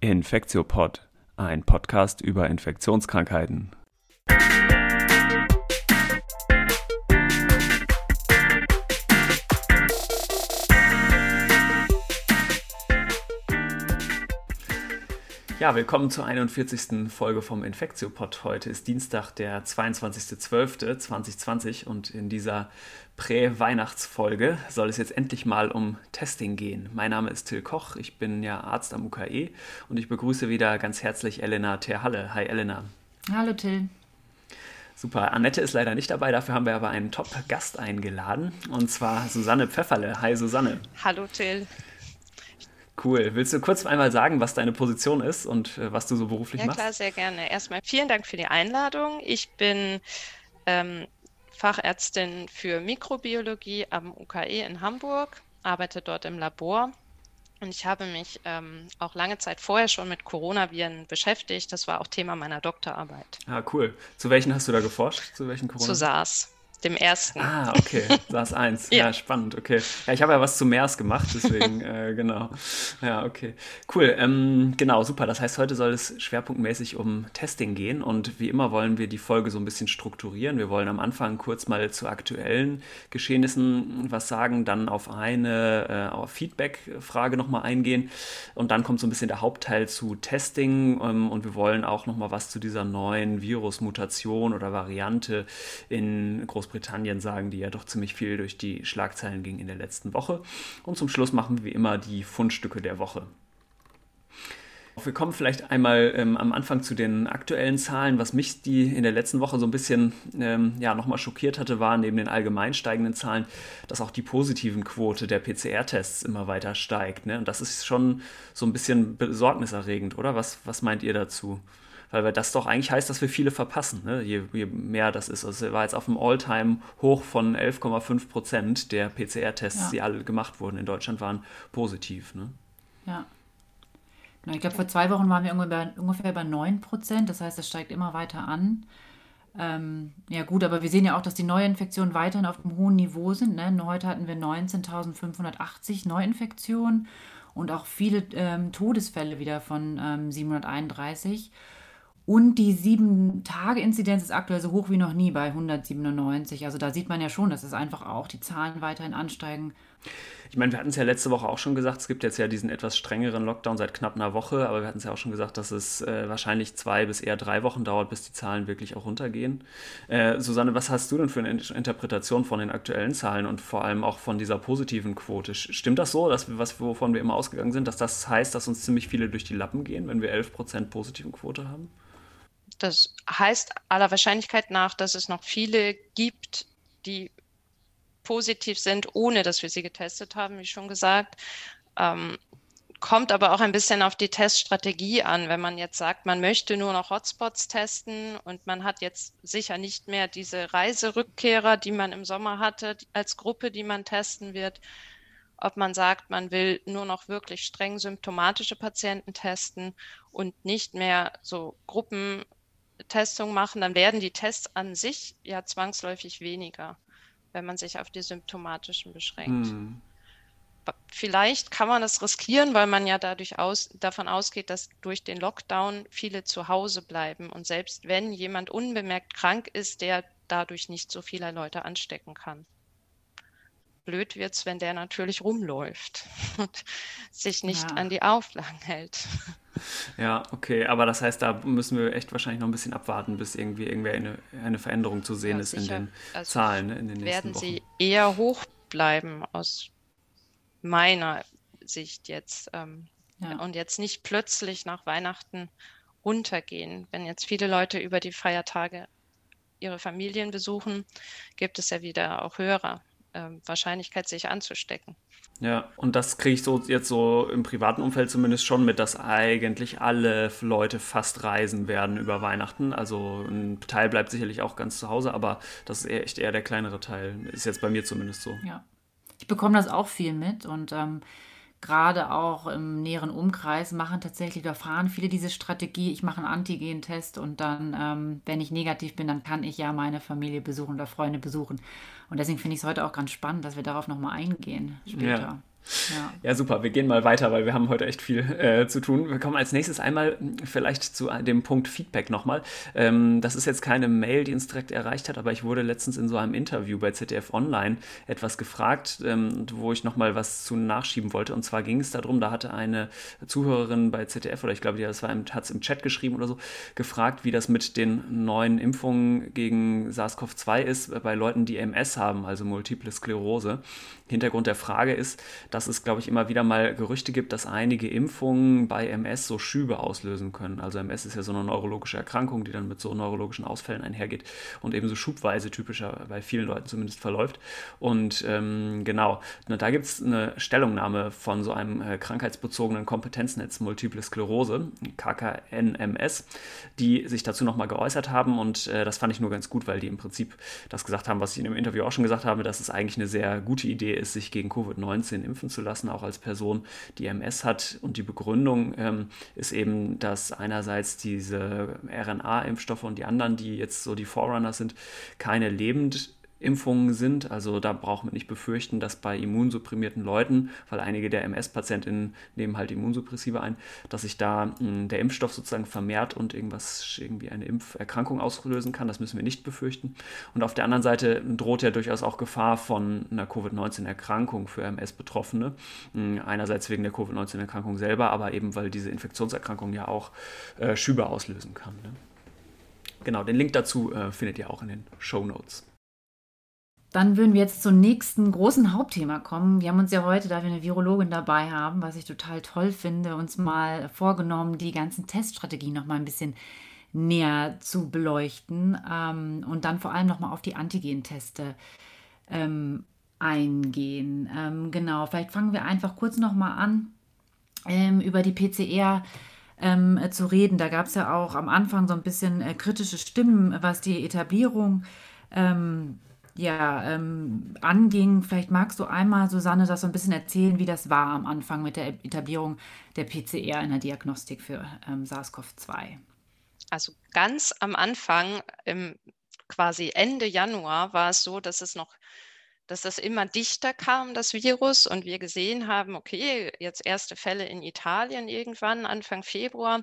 Infektiopod, ein Podcast über Infektionskrankheiten. Ja, willkommen zur 41. Folge vom Infektiopod. Heute ist Dienstag, der 22.12.2020 und in dieser Prä-Weihnachtsfolge soll es jetzt endlich mal um Testing gehen. Mein Name ist Till Koch, ich bin ja Arzt am UKE und ich begrüße wieder ganz herzlich Elena Terhalle. Hi Elena. Hallo Till. Super, Annette ist leider nicht dabei, dafür haben wir aber einen Top-Gast eingeladen und zwar Susanne Pfefferle. Hi Susanne. Hallo Till. Cool. Willst du kurz einmal sagen, was deine Position ist und äh, was du so beruflich ja, machst? Ja, klar, sehr gerne. Erstmal vielen Dank für die Einladung. Ich bin ähm, Fachärztin für Mikrobiologie am UKE in Hamburg, arbeite dort im Labor und ich habe mich ähm, auch lange Zeit vorher schon mit Coronaviren beschäftigt. Das war auch Thema meiner Doktorarbeit. Ah, cool. Zu welchen hast du da geforscht? Zu welchen Corona? Zu SARS dem ersten. Ah, okay, SARS 1. ja. ja. spannend, okay. Ja, ich habe ja was zu MERS gemacht, deswegen, äh, genau. Ja, okay. Cool, ähm, genau, super. Das heißt, heute soll es schwerpunktmäßig um Testing gehen und wie immer wollen wir die Folge so ein bisschen strukturieren. Wir wollen am Anfang kurz mal zu aktuellen Geschehnissen was sagen, dann auf eine äh, Feedback-Frage nochmal eingehen und dann kommt so ein bisschen der Hauptteil zu Testing ähm, und wir wollen auch nochmal was zu dieser neuen Virusmutation oder Variante in Großbritannien Großbritannien sagen, die ja doch ziemlich viel durch die Schlagzeilen ging in der letzten Woche. Und zum Schluss machen wir wie immer die Fundstücke der Woche. Wir kommen vielleicht einmal ähm, am Anfang zu den aktuellen Zahlen. Was mich die in der letzten Woche so ein bisschen ähm, ja, nochmal schockiert hatte, war neben den allgemein steigenden Zahlen, dass auch die positiven Quote der PCR-Tests immer weiter steigt. Ne? Und das ist schon so ein bisschen besorgniserregend, oder? Was, was meint ihr dazu? Weil das doch eigentlich heißt, dass wir viele verpassen, ne? je, je, mehr das ist. Also war jetzt auf dem All-Time-Hoch von 11,5 Prozent der PCR-Tests, ja. die alle gemacht wurden in Deutschland, waren positiv. Ne? Ja. Genau, ich glaube, vor zwei Wochen waren wir ungefähr, ungefähr bei 9 Prozent, das heißt, es steigt immer weiter an. Ähm, ja gut, aber wir sehen ja auch, dass die Neuinfektionen weiterhin auf einem hohen Niveau sind. Ne? Heute hatten wir 19.580 Neuinfektionen und auch viele ähm, Todesfälle wieder von ähm, 731. Und die Sieben-Tage-Inzidenz ist aktuell so hoch wie noch nie bei 197. Also da sieht man ja schon, dass es einfach auch die Zahlen weiterhin ansteigen. Ich meine, wir hatten es ja letzte Woche auch schon gesagt, es gibt jetzt ja diesen etwas strengeren Lockdown seit knapp einer Woche, aber wir hatten es ja auch schon gesagt, dass es äh, wahrscheinlich zwei bis eher drei Wochen dauert, bis die Zahlen wirklich auch runtergehen. Äh, Susanne, was hast du denn für eine Interpretation von den aktuellen Zahlen und vor allem auch von dieser positiven Quote? Stimmt das so, dass wir, was, wovon wir immer ausgegangen sind, dass das heißt, dass uns ziemlich viele durch die Lappen gehen, wenn wir 11% positiven Quote haben? Das heißt aller Wahrscheinlichkeit nach, dass es noch viele gibt, die positiv sind, ohne dass wir sie getestet haben, wie schon gesagt. Ähm, kommt aber auch ein bisschen auf die Teststrategie an. Wenn man jetzt sagt, man möchte nur noch Hotspots testen und man hat jetzt sicher nicht mehr diese Reiserückkehrer, die man im Sommer hatte, als Gruppe, die man testen wird. Ob man sagt, man will nur noch wirklich streng symptomatische Patienten testen und nicht mehr so Gruppen Testung machen, dann werden die Tests an sich ja zwangsläufig weniger, wenn man sich auf die symptomatischen beschränkt. Hm. Vielleicht kann man das riskieren, weil man ja dadurch aus, davon ausgeht, dass durch den Lockdown viele zu Hause bleiben. Und selbst wenn jemand unbemerkt krank ist, der dadurch nicht so viele Leute anstecken kann blöd wird es, wenn der natürlich rumläuft und sich nicht ja. an die Auflagen hält. Ja, okay, aber das heißt, da müssen wir echt wahrscheinlich noch ein bisschen abwarten, bis irgendwie irgendwer eine, eine Veränderung zu sehen ja, ist sicher. in den also Zahlen ne, in den nächsten werden Wochen. sie eher hoch bleiben aus meiner Sicht jetzt ähm, ja. und jetzt nicht plötzlich nach Weihnachten runtergehen. Wenn jetzt viele Leute über die Feiertage ihre Familien besuchen, gibt es ja wieder auch höhere ähm, Wahrscheinlichkeit, sich anzustecken. Ja, und das kriege ich so jetzt so im privaten Umfeld zumindest schon mit, dass eigentlich alle Leute fast reisen werden über Weihnachten. Also ein Teil bleibt sicherlich auch ganz zu Hause, aber das ist echt eher der kleinere Teil. Ist jetzt bei mir zumindest so. Ja. Ich bekomme das auch viel mit und ähm, gerade auch im näheren Umkreis machen tatsächlich oder fahren viele diese Strategie, ich mache einen Antigen-Test und dann, ähm, wenn ich negativ bin, dann kann ich ja meine Familie besuchen oder Freunde besuchen. Und deswegen finde ich es heute auch ganz spannend, dass wir darauf nochmal eingehen später. Ja. Ja. ja. super. Wir gehen mal weiter, weil wir haben heute echt viel äh, zu tun. Wir kommen als nächstes einmal vielleicht zu dem Punkt Feedback nochmal. Ähm, das ist jetzt keine Mail, die uns direkt erreicht hat, aber ich wurde letztens in so einem Interview bei ZDF Online etwas gefragt, ähm, wo ich nochmal was zu nachschieben wollte. Und zwar ging es darum, da hatte eine Zuhörerin bei ZDF, oder ich glaube, die hat es im Chat geschrieben oder so, gefragt, wie das mit den neuen Impfungen gegen SARS-CoV-2 ist bei Leuten, die MS haben, also Multiple Sklerose. Hintergrund der Frage ist, dass es, glaube ich, immer wieder mal Gerüchte gibt, dass einige Impfungen bei MS so Schübe auslösen können. Also MS ist ja so eine neurologische Erkrankung, die dann mit so neurologischen Ausfällen einhergeht und ebenso schubweise typischer bei vielen Leuten zumindest verläuft. Und ähm, genau, da gibt es eine Stellungnahme von so einem äh, krankheitsbezogenen Kompetenznetz Multiple Sklerose, KKNMS, die sich dazu nochmal geäußert haben und äh, das fand ich nur ganz gut, weil die im Prinzip das gesagt haben, was ich in dem Interview auch schon gesagt habe, dass es eigentlich eine sehr gute Idee ist, sich gegen Covid-19 impfen zu lassen, auch als Person, die MS hat. Und die Begründung ähm, ist eben, dass einerseits diese RNA-Impfstoffe und die anderen, die jetzt so die Forerunner sind, keine lebend Impfungen sind. Also da braucht man nicht befürchten, dass bei immunsupprimierten Leuten, weil einige der MS-Patientinnen nehmen halt Immunsuppressive ein, dass sich da mh, hm, der Impfstoff sozusagen vermehrt und irgendwas, irgendwie eine Impferkrankung auslösen kann. Das müssen wir nicht befürchten. Und auf der anderen Seite droht ja durchaus auch Gefahr von einer Covid-19-Erkrankung für MS-Betroffene. Hm, einerseits wegen der Covid-19-Erkrankung selber, aber eben weil diese Infektionserkrankung ja auch äh, Schübe auslösen kann. Ne? Genau, den Link dazu äh, findet ihr auch in den Show Notes. Dann würden wir jetzt zum nächsten großen Hauptthema kommen. Wir haben uns ja heute, da wir eine Virologin dabei haben, was ich total toll finde, uns mal vorgenommen, die ganzen Teststrategien noch mal ein bisschen näher zu beleuchten ähm, und dann vor allem noch mal auf die Antigenteste ähm, eingehen. Ähm, genau, vielleicht fangen wir einfach kurz noch mal an ähm, über die PCR ähm, zu reden. Da gab es ja auch am Anfang so ein bisschen äh, kritische Stimmen, was die Etablierung ähm, ja, ähm, anging. Vielleicht magst du einmal, Susanne, das so ein bisschen erzählen, wie das war am Anfang mit der Etablierung der PCR in der Diagnostik für ähm, SARS-CoV-2. Also ganz am Anfang, im quasi Ende Januar, war es so, dass es noch dass das immer dichter kam, das Virus, und wir gesehen haben, okay, jetzt erste Fälle in Italien irgendwann, Anfang Februar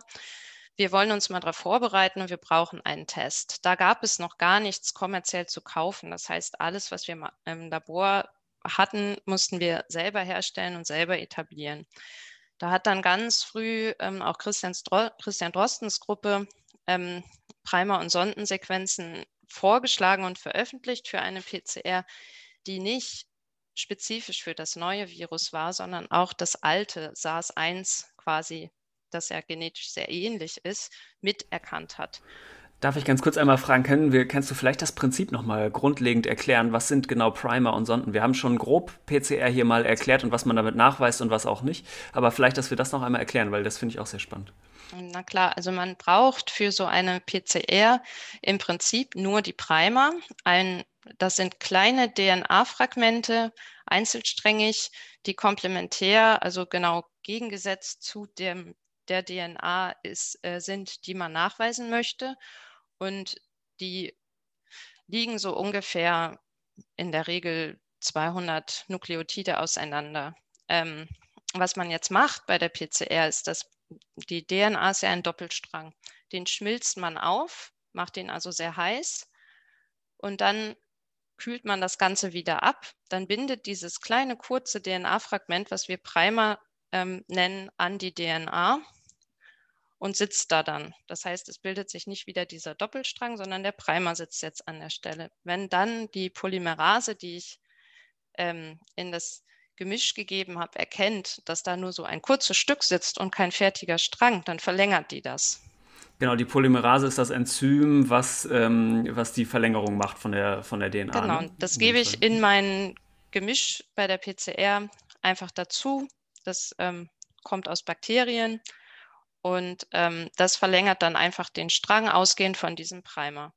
wir wollen uns mal darauf vorbereiten und wir brauchen einen Test. Da gab es noch gar nichts kommerziell zu kaufen. Das heißt, alles, was wir im Labor hatten, mussten wir selber herstellen und selber etablieren. Da hat dann ganz früh ähm, auch Christian, Drostens Gruppe ähm, Primer- und Sondensequenzen vorgeschlagen und veröffentlicht für eine PCR, die nicht spezifisch für das neue Virus war, sondern auch das alte SARS-1 quasi das ja genetisch sehr ähnlich ist, miterkannt hat. Darf ich ganz kurz einmal fragen, können wir, kannst du vielleicht das Prinzip nochmal grundlegend erklären? Was sind genau Primer und Sonden? Wir haben schon grob PCR hier mal erklärt und was man damit nachweist und was auch nicht. Aber vielleicht, dass wir das noch einmal erklären, weil das finde ich auch sehr spannend. Na klar, also man braucht für so eine PCR im Prinzip nur die Primer. Ein, das sind kleine DNA-Fragmente, einzelsträngig, die komplementär, also genau gegengesetzt zu dem der DNA ist, äh, sind, die man nachweisen möchte. Und die liegen so ungefähr in der Regel 200 Nukleotide auseinander. Ähm, was man jetzt macht bei der PCR ist, dass die DNA ist ja ein Doppelstrang. Den schmilzt man auf, macht den also sehr heiß und dann kühlt man das Ganze wieder ab. Dann bindet dieses kleine kurze DNA-Fragment, was wir Primer ähm, nennen, an die DNA und sitzt da dann. Das heißt, es bildet sich nicht wieder dieser Doppelstrang, sondern der Primer sitzt jetzt an der Stelle. Wenn dann die Polymerase, die ich ähm, in das Gemisch gegeben habe, erkennt, dass da nur so ein kurzes Stück sitzt und kein fertiger Strang, dann verlängert die das. Genau, die Polymerase ist das Enzym, was, ähm, was die Verlängerung macht von der, von der DNA. Genau, ne? das gebe ich in mein Gemisch bei der PCR einfach dazu. Das ähm, kommt aus Bakterien und ähm, das verlängert dann einfach den Strang ausgehend von diesem Primer.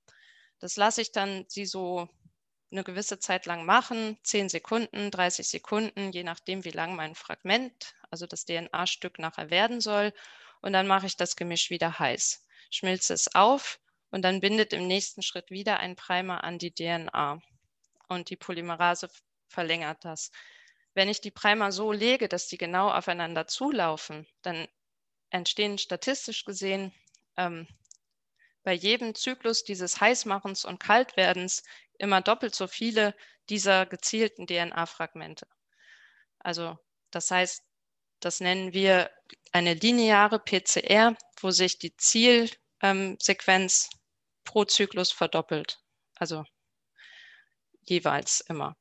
Das lasse ich dann sie so eine gewisse Zeit lang machen, 10 Sekunden, 30 Sekunden, je nachdem, wie lang mein Fragment, also das DNA-Stück nachher werden soll. Und dann mache ich das Gemisch wieder heiß, schmilze es auf und dann bindet im nächsten Schritt wieder ein Primer an die DNA. Und die Polymerase verlängert das. wenn ich die Primer so lege, dass die genau aufeinander zulaufen, dann entstehen statistisch gesehen ähm, bei jedem Zyklus dieses Heißmachens und Kaltwerdens immer doppelt so viele dieser gezielten DNA-Fragmente. Also das heißt, das nennen wir eine lineare PCR, wo sich die Zielsequenz ähm, pro Zyklus verdoppelt. Also jeweils immer.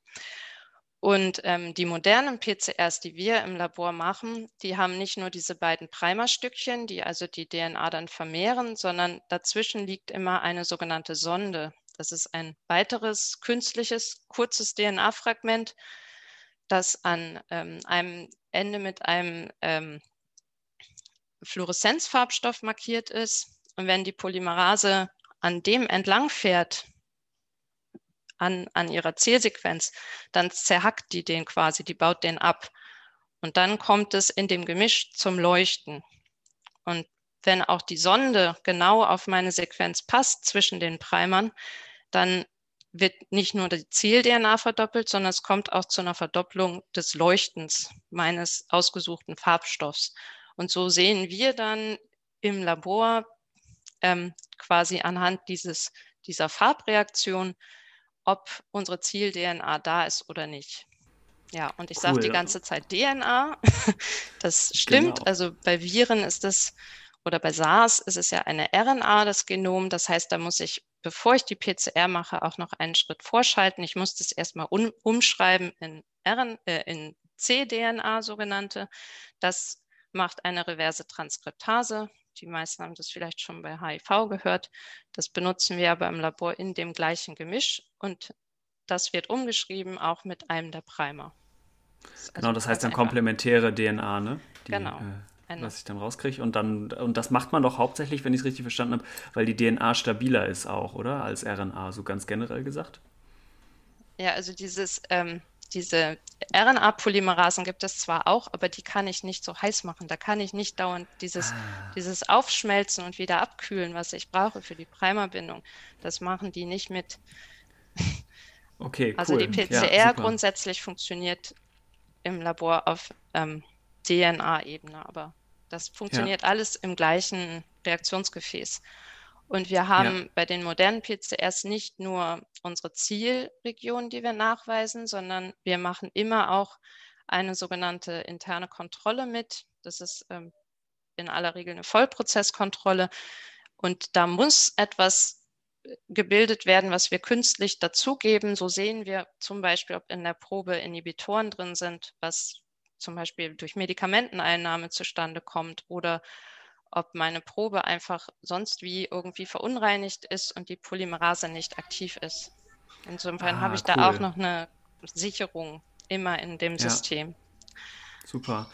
Und ähm, die modernen PCRs, die wir im Labor machen, die haben nicht nur diese beiden Primerstückchen, die also die DNA dann vermehren, sondern dazwischen liegt immer eine sogenannte Sonde. Das ist ein weiteres künstliches, kurzes DNA-Fragment, das an ähm, einem Ende mit einem ähm, Fluoreszenzfarbstoff markiert ist. Und wenn die Polymerase an dem entlang fährt, an, an ihrer Zielsequenz, dann zerhackt die den quasi, die baut den ab. Und dann kommt es in dem Gemisch zum Leuchten. Und wenn auch die Sonde genau auf meine Sequenz passt zwischen den Primern, dann wird nicht nur die Ziel-DNA verdoppelt, sondern es kommt auch zu einer Verdopplung des Leuchtens meines ausgesuchten Farbstoffs. Und so sehen wir dann im Labor ähm, quasi anhand dieses, dieser Farbreaktion, ob unsere Ziel-DNA da ist oder nicht. Ja, und ich cool, sage die ganze Zeit DNA. das stimmt. Genau. Also bei Viren ist das, oder bei SARS ist es ja eine RNA, das Genom. Das heißt, da muss ich, bevor ich die PCR mache, auch noch einen Schritt vorschalten. Ich muss das erstmal um, umschreiben in, RN, äh, in cDNA sogenannte. Das macht eine reverse Transkriptase. Die meisten haben das vielleicht schon bei HIV gehört. Das benutzen wir aber im Labor in dem gleichen Gemisch und das wird umgeschrieben auch mit einem der Primer. Also genau, das heißt dann komplementäre DNA, ne? Die, genau. Äh, was ich dann rauskriege. Und dann, und das macht man doch hauptsächlich, wenn ich es richtig verstanden habe, weil die DNA stabiler ist auch, oder? Als RNA, so ganz generell gesagt. Ja, also dieses ähm, diese RNA-Polymerasen gibt es zwar auch, aber die kann ich nicht so heiß machen. Da kann ich nicht dauernd dieses, ah. dieses Aufschmelzen und wieder abkühlen, was ich brauche für die Primerbindung. Das machen die nicht mit. Okay, also cool. die PCR ja, grundsätzlich funktioniert im Labor auf ähm, DNA-Ebene, aber das funktioniert ja. alles im gleichen Reaktionsgefäß. Und wir haben ja. bei den modernen PCRs nicht nur unsere Zielregion, die wir nachweisen, sondern wir machen immer auch eine sogenannte interne Kontrolle mit. Das ist ähm, in aller Regel eine Vollprozesskontrolle. Und da muss etwas äh, gebildet werden, was wir künstlich dazugeben. So sehen wir zum Beispiel, ob in der Probe Inhibitoren drin sind, was zum Beispiel durch Medikamenteneinnahme zustande kommt oder ob meine Probe einfach sonst wie irgendwie verunreinigt ist und die Polymerase nicht aktiv ist. Insofern ah, habe ich cool. da auch noch eine Sicherung immer in dem ja. System. Super.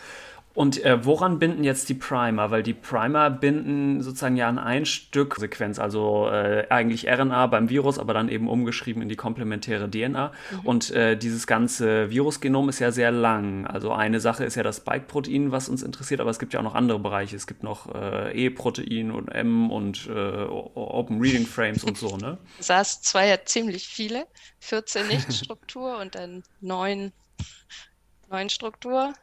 Und äh, woran binden jetzt die Primer? Weil die Primer binden sozusagen ja an ein Stück Sequenz, also äh, eigentlich RNA beim Virus, aber dann eben umgeschrieben in die komplementäre DNA. Mhm. Und äh, dieses ganze Virusgenom ist ja sehr lang. Also eine Sache ist ja das Spike-Protein, was uns interessiert, aber es gibt ja auch noch andere Bereiche. Es gibt noch äh, E-Protein und M und äh, Open Reading Frames und so, ne? SAS2 hat ziemlich viele, 14 Nichtstruktur und dann 9, 9 Struktur.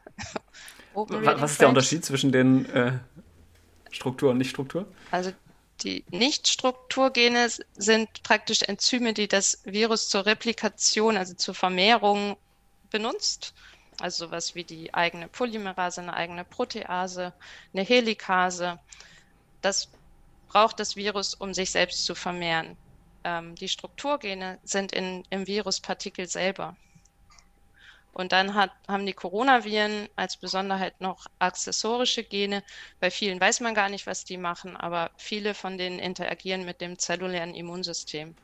Was ist der Unterschied zwischen den äh, Struktur und Nichtstruktur? Also die Nichtstrukturgene sind praktisch Enzyme, die das Virus zur Replikation, also zur Vermehrung benutzt. Also sowas wie die eigene Polymerase, eine eigene Protease, eine Helikase. Das braucht das Virus, um sich selbst zu vermehren. Ähm, die Strukturgene sind in, im Viruspartikel selber. Und dann hat, haben die Coronaviren als Besonderheit noch accessorische Gene. Bei vielen weiß man gar nicht, was die machen, aber viele von denen interagieren mit dem zellulären Immunsystem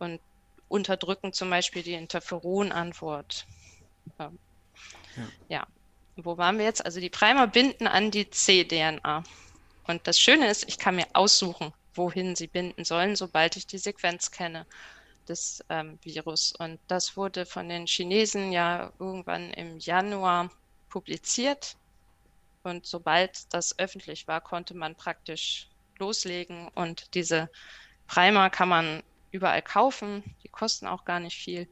und unterdrücken zum Beispiel die Interferonantwort. Ja. ja. Wo waren wir jetzt? Also die Primer binden an die cDNA. Und das Schöne ist, ich kann mir aussuchen, wohin sie binden sollen, sobald ich die Sequenz kenne des ähm, Virus. Und das wurde von den Chinesen ja irgendwann im Januar publiziert. Und sobald das öffentlich war, konnte man praktisch loslegen. Und diese Primer kann man überall kaufen. Die kosten auch gar nicht viel.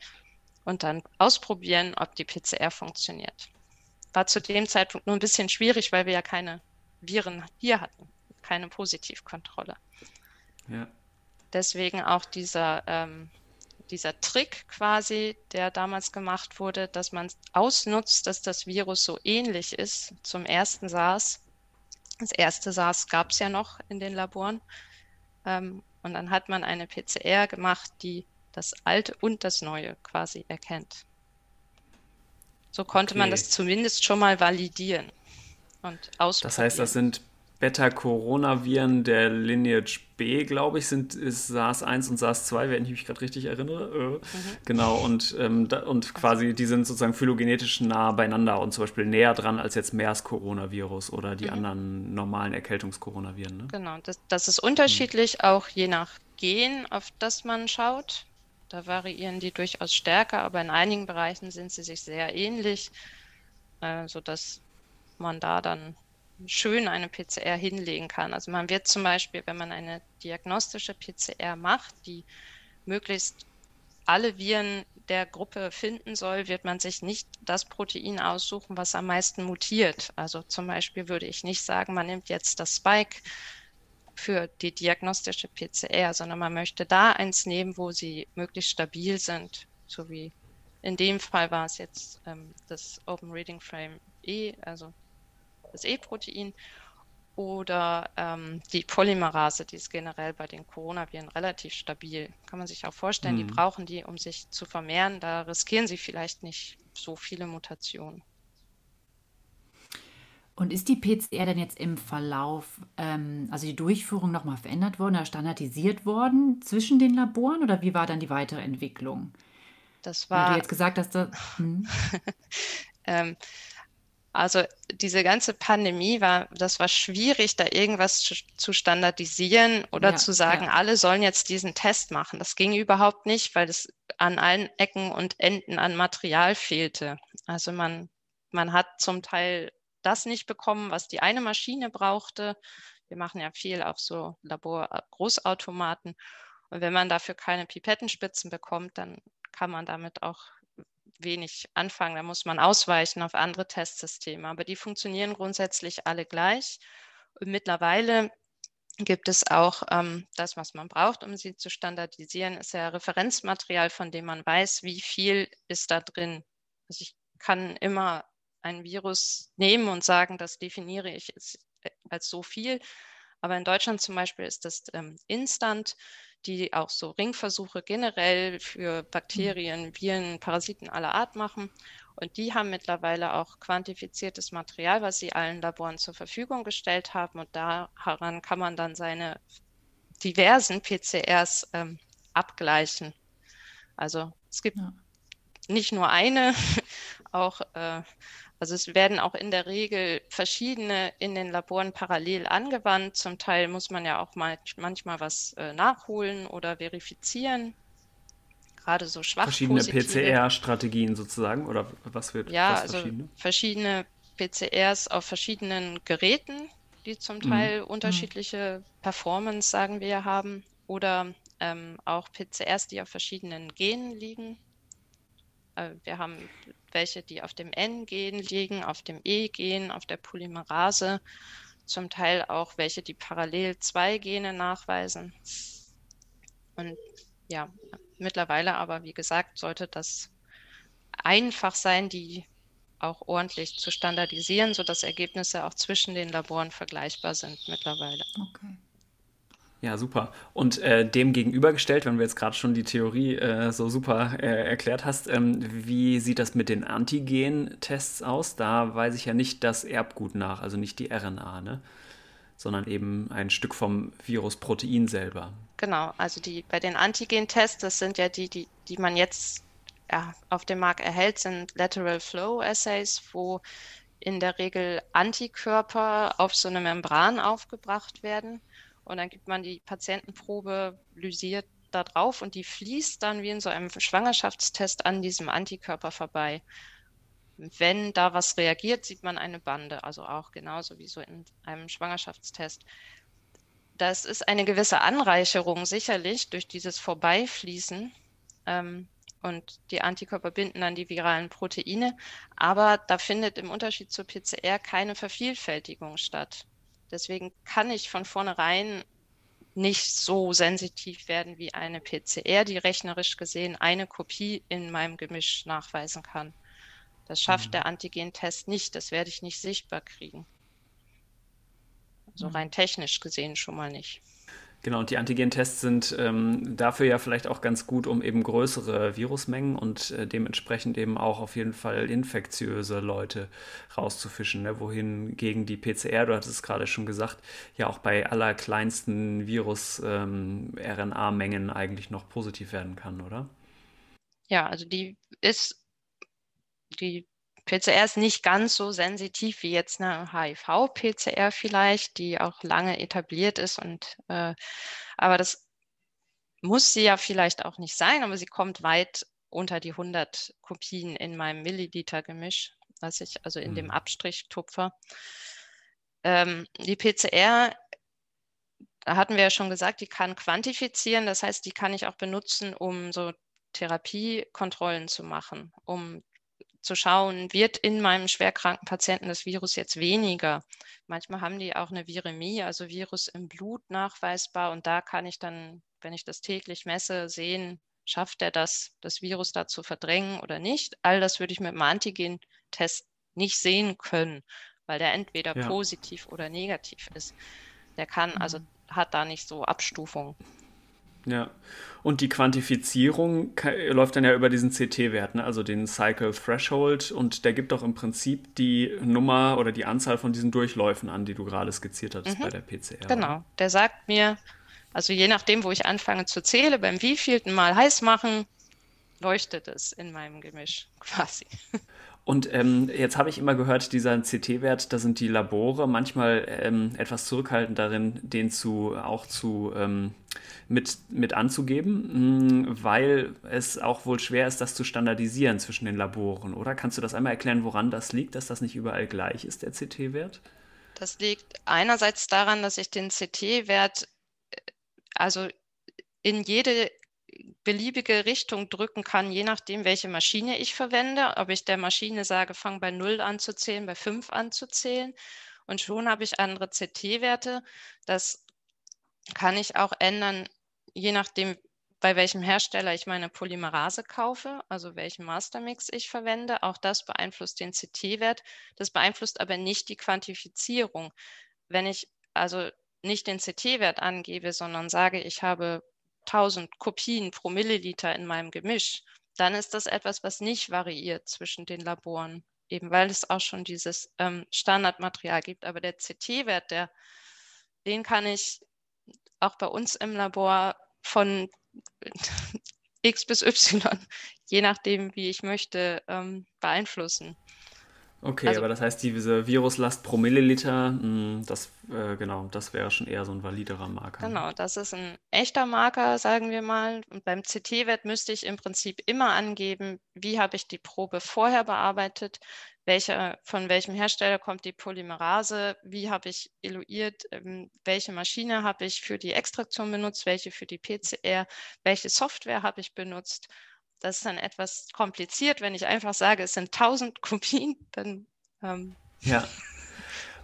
und dann ausprobieren, ob die PCR funktioniert. War zu dem Zeitpunkt nur ein bisschen schwierig, weil wir ja keine Viren hier hatten, keine Positivkontrolle. Ja. Deswegen auch dieser, ähm, dieser Trick quasi, der damals gemacht wurde, dass man ausnutzt, dass das Virus so ähnlich ist zum ersten SARS. Das erste SARS gab es ja noch in den Laboren. Ähm, und dann hat man eine PCR gemacht, die das Alte und das Neue quasi erkennt. So konnte okay. man das zumindest schon mal validieren und ausprobieren. Das heißt, das sind Beta-Coronaviren der Lineage B, glaube ich, sind ist SARS-1 und SARS-2, wenn ich mich gerade richtig erinnere. Äh, mhm. Genau, und, ähm, da, und quasi die sind sozusagen phylogenetisch nah beieinander und zum Beispiel näher dran als jetzt MERS-Coronavirus oder die mhm. anderen normalen Erkältungskoronaviren. Ne? Genau, das, das ist unterschiedlich, mhm. auch je nach Gen, auf das man schaut. Da variieren die durchaus stärker, aber in einigen Bereichen sind sie sich sehr ähnlich, äh, sodass man da dann schön eine PCR hinlegen kann. Also man wird zum Beispiel, wenn man eine diagnostische PCR macht, die möglichst alle Viren der Gruppe finden soll, wird man sich nicht das Protein aussuchen, was am meisten mutiert. Also zum Beispiel würde ich nicht sagen, man nimmt jetzt das Spike für die diagnostische PCR, sondern man möchte da eins nehmen, wo sie möglichst stabil sind, so wie in dem Fall war es jetzt ähm, das Open Reading Frame E, also das E-Protein oder ähm, die Polymerase, die ist generell bei den Coronaviren relativ stabil. Kann man sich auch vorstellen, mhm. die brauchen die, um sich zu vermehren. Da riskieren sie vielleicht nicht so viele Mutationen. Und ist die PCR denn jetzt im Verlauf, ähm, also die Durchführung nochmal verändert worden oder standardisiert worden zwischen den Laboren oder wie war dann die weitere Entwicklung? Das war. Weil du jetzt gesagt hast, dass, hm? ähm, also diese ganze Pandemie war, das war schwierig, da irgendwas zu, zu standardisieren oder ja, zu sagen, ja. alle sollen jetzt diesen Test machen. Das ging überhaupt nicht, weil es an allen Ecken und Enden an Material fehlte. Also man, man hat zum Teil das nicht bekommen, was die eine Maschine brauchte. Wir machen ja viel auf so Labor-Großautomaten. Und wenn man dafür keine Pipettenspitzen bekommt, dann kann man damit auch wenig anfangen. Da muss man ausweichen auf andere Testsysteme. Aber die funktionieren grundsätzlich alle gleich. Und mittlerweile gibt es auch ähm, das, was man braucht, um sie zu standardisieren, ist ja Referenzmaterial, von dem man weiß, wie viel ist da drin. Also ich kann immer ein Virus nehmen und sagen, das definiere ich als so viel. Aber in Deutschland zum Beispiel ist das ähm, Instant die auch so Ringversuche generell für mhm. Bakterien, Viren, Parasiten aller Art machen. Und die haben mittlerweile auch quantifiziertes Material, was sie allen Laboren zur Verfügung gestellt haben. Und daran kann man dann seine diversen PCRs ähm, abgleichen. Also es gibt ja. nicht nur eine, auch äh, also es werden auch in der Regel verschiedene in den Laboren parallel angewandt. Zum Teil muss man ja auch mal manchmal was äh, nachholen oder verifizieren. Gerade so schwach Verschiedene PCR-Strategien sozusagen oder was wird Ja, was also verschiedene? verschiedene PCRs auf verschiedenen Geräten, die zum mhm. Teil mhm. unterschiedliche Performance, sagen wir, haben. Oder ähm, auch PCRs, die auf verschiedenen Genen liegen. Äh, wir haben welche, die auf dem N-Gen liegen, auf dem E-Gen, auf der Polymerase, zum Teil auch welche, die parallel zwei Gene nachweisen. Und ja, mittlerweile aber, wie gesagt, sollte das einfach sein, die auch ordentlich zu standardisieren, sodass Ergebnisse auch zwischen den Laboren vergleichbar sind mittlerweile. Okay. Ja, super. Und äh, dem gegenübergestellt, wenn du jetzt gerade schon die Theorie äh, so super äh, erklärt hast, ähm, wie sieht das mit den Antigen-Tests aus? Da weiß ich ja nicht das Erbgut nach, also nicht die RNA, ne? sondern eben ein Stück vom Virusprotein selber. Genau, also die bei den Antigen-Tests, das sind ja die, die, die man jetzt ja, auf dem Markt erhält, sind Lateral Flow Assays, wo in der Regel Antikörper auf so eine Membran aufgebracht werden und dann gibt man die Patientenprobe lysiert da drauf und die fließt dann wie in so einem Schwangerschaftstest an diesem Antikörper vorbei. Wenn da was reagiert, sieht man eine Bande, also auch genauso wie so in einem Schwangerschaftstest. Das ist eine gewisse Anreicherung sicherlich durch dieses Vorbeifließen. Ähm, und die Antikörper binden dann die viralen Proteine. Aber da findet im Unterschied zur PCR keine Vervielfältigung statt. Deswegen kann ich von vornherein nicht so sensitiv werden wie eine PCR, die rechnerisch gesehen eine Kopie in meinem Gemisch nachweisen kann. Das schafft mhm. der Antigentest nicht. Das werde ich nicht sichtbar kriegen. Also rein technisch gesehen schon mal nicht. Genau, und die Antigen-Tests sind ähm, dafür ja vielleicht auch ganz gut, um eben größere Virusmengen und äh, dementsprechend eben auch auf jeden Fall infektiöse Leute rauszufischen. Ne? Wohin gegen die PCR, du hattest es gerade schon gesagt, ja auch bei allerkleinsten Virus-RNA-Mengen ähm, eigentlich noch positiv werden kann, oder? Ja, also die ist, die PCR ist nicht ganz so sensitiv wie jetzt eine HIV-PCR vielleicht, die auch lange etabliert ist und äh, aber das muss sie ja vielleicht auch nicht sein, aber sie kommt weit unter die 100 Kopien in meinem Milliliter-Gemisch, was ich also in mhm. dem Abstrich tupfe. Ähm, die PCR, da hatten wir ja schon gesagt, die kann quantifizieren, das heißt, die kann ich auch benutzen, um so Therapiekontrollen zu machen, um zu schauen, wird in meinem schwerkranken Patienten das Virus jetzt weniger. Manchmal haben die auch eine Viremie, also Virus im Blut nachweisbar. Und da kann ich dann, wenn ich das täglich messe, sehen, schafft er das, das Virus da zu verdrängen oder nicht. All das würde ich mit dem Antigen-Test nicht sehen können, weil der entweder ja. positiv oder negativ ist. Der kann, also mhm. hat da nicht so Abstufungen. Ja, und die Quantifizierung läuft dann ja über diesen CT-Wert, ne? also den Cycle Threshold, und der gibt doch im Prinzip die Nummer oder die Anzahl von diesen Durchläufen an, die du gerade skizziert hattest mhm. bei der PCR. Genau, der sagt mir, also je nachdem, wo ich anfange zu zählen, beim wievielten Mal heiß machen, leuchtet es in meinem Gemisch quasi. Und ähm, jetzt habe ich immer gehört, dieser CT-Wert, da sind die Labore manchmal ähm, etwas zurückhaltend darin, den zu auch zu ähm, mit, mit anzugeben, mh, weil es auch wohl schwer ist, das zu standardisieren zwischen den Laboren, oder? Kannst du das einmal erklären, woran das liegt, dass das nicht überall gleich ist, der CT-Wert? Das liegt einerseits daran, dass ich den CT-Wert äh, also in jede beliebige Richtung drücken kann, je nachdem, welche Maschine ich verwende. Ob ich der Maschine sage, fang bei 0 an zu zählen, bei 5 an zu zählen. Und schon habe ich andere CT-Werte. Das kann ich auch ändern, je nachdem, bei welchem Hersteller ich meine Polymerase kaufe, also welchen Mastermix ich verwende. Auch das beeinflusst den CT-Wert. Das beeinflusst aber nicht die Quantifizierung. Wenn ich also nicht den CT-Wert angebe, sondern sage, ich habe 1000 Kopien pro Milliliter in meinem Gemisch, dann ist das etwas, was nicht variiert zwischen den Laboren, eben weil es auch schon dieses ähm, Standardmaterial gibt. Aber der CT-Wert, den kann ich auch bei uns im Labor von X bis Y, je nachdem, wie ich möchte, ähm, beeinflussen. Okay, also, aber das heißt, diese Viruslast pro Milliliter, hm, das, äh, genau, das wäre schon eher so ein validerer Marker. Genau, das ist ein echter Marker, sagen wir mal. Und beim CT-Wert müsste ich im Prinzip immer angeben, wie habe ich die Probe vorher bearbeitet, welche, von welchem Hersteller kommt die Polymerase, wie habe ich eluiert, ähm, welche Maschine habe ich für die Extraktion benutzt, welche für die PCR, welche Software habe ich benutzt das ist dann etwas kompliziert. Wenn ich einfach sage, es sind 1000 Kopien, dann. Ähm, ja.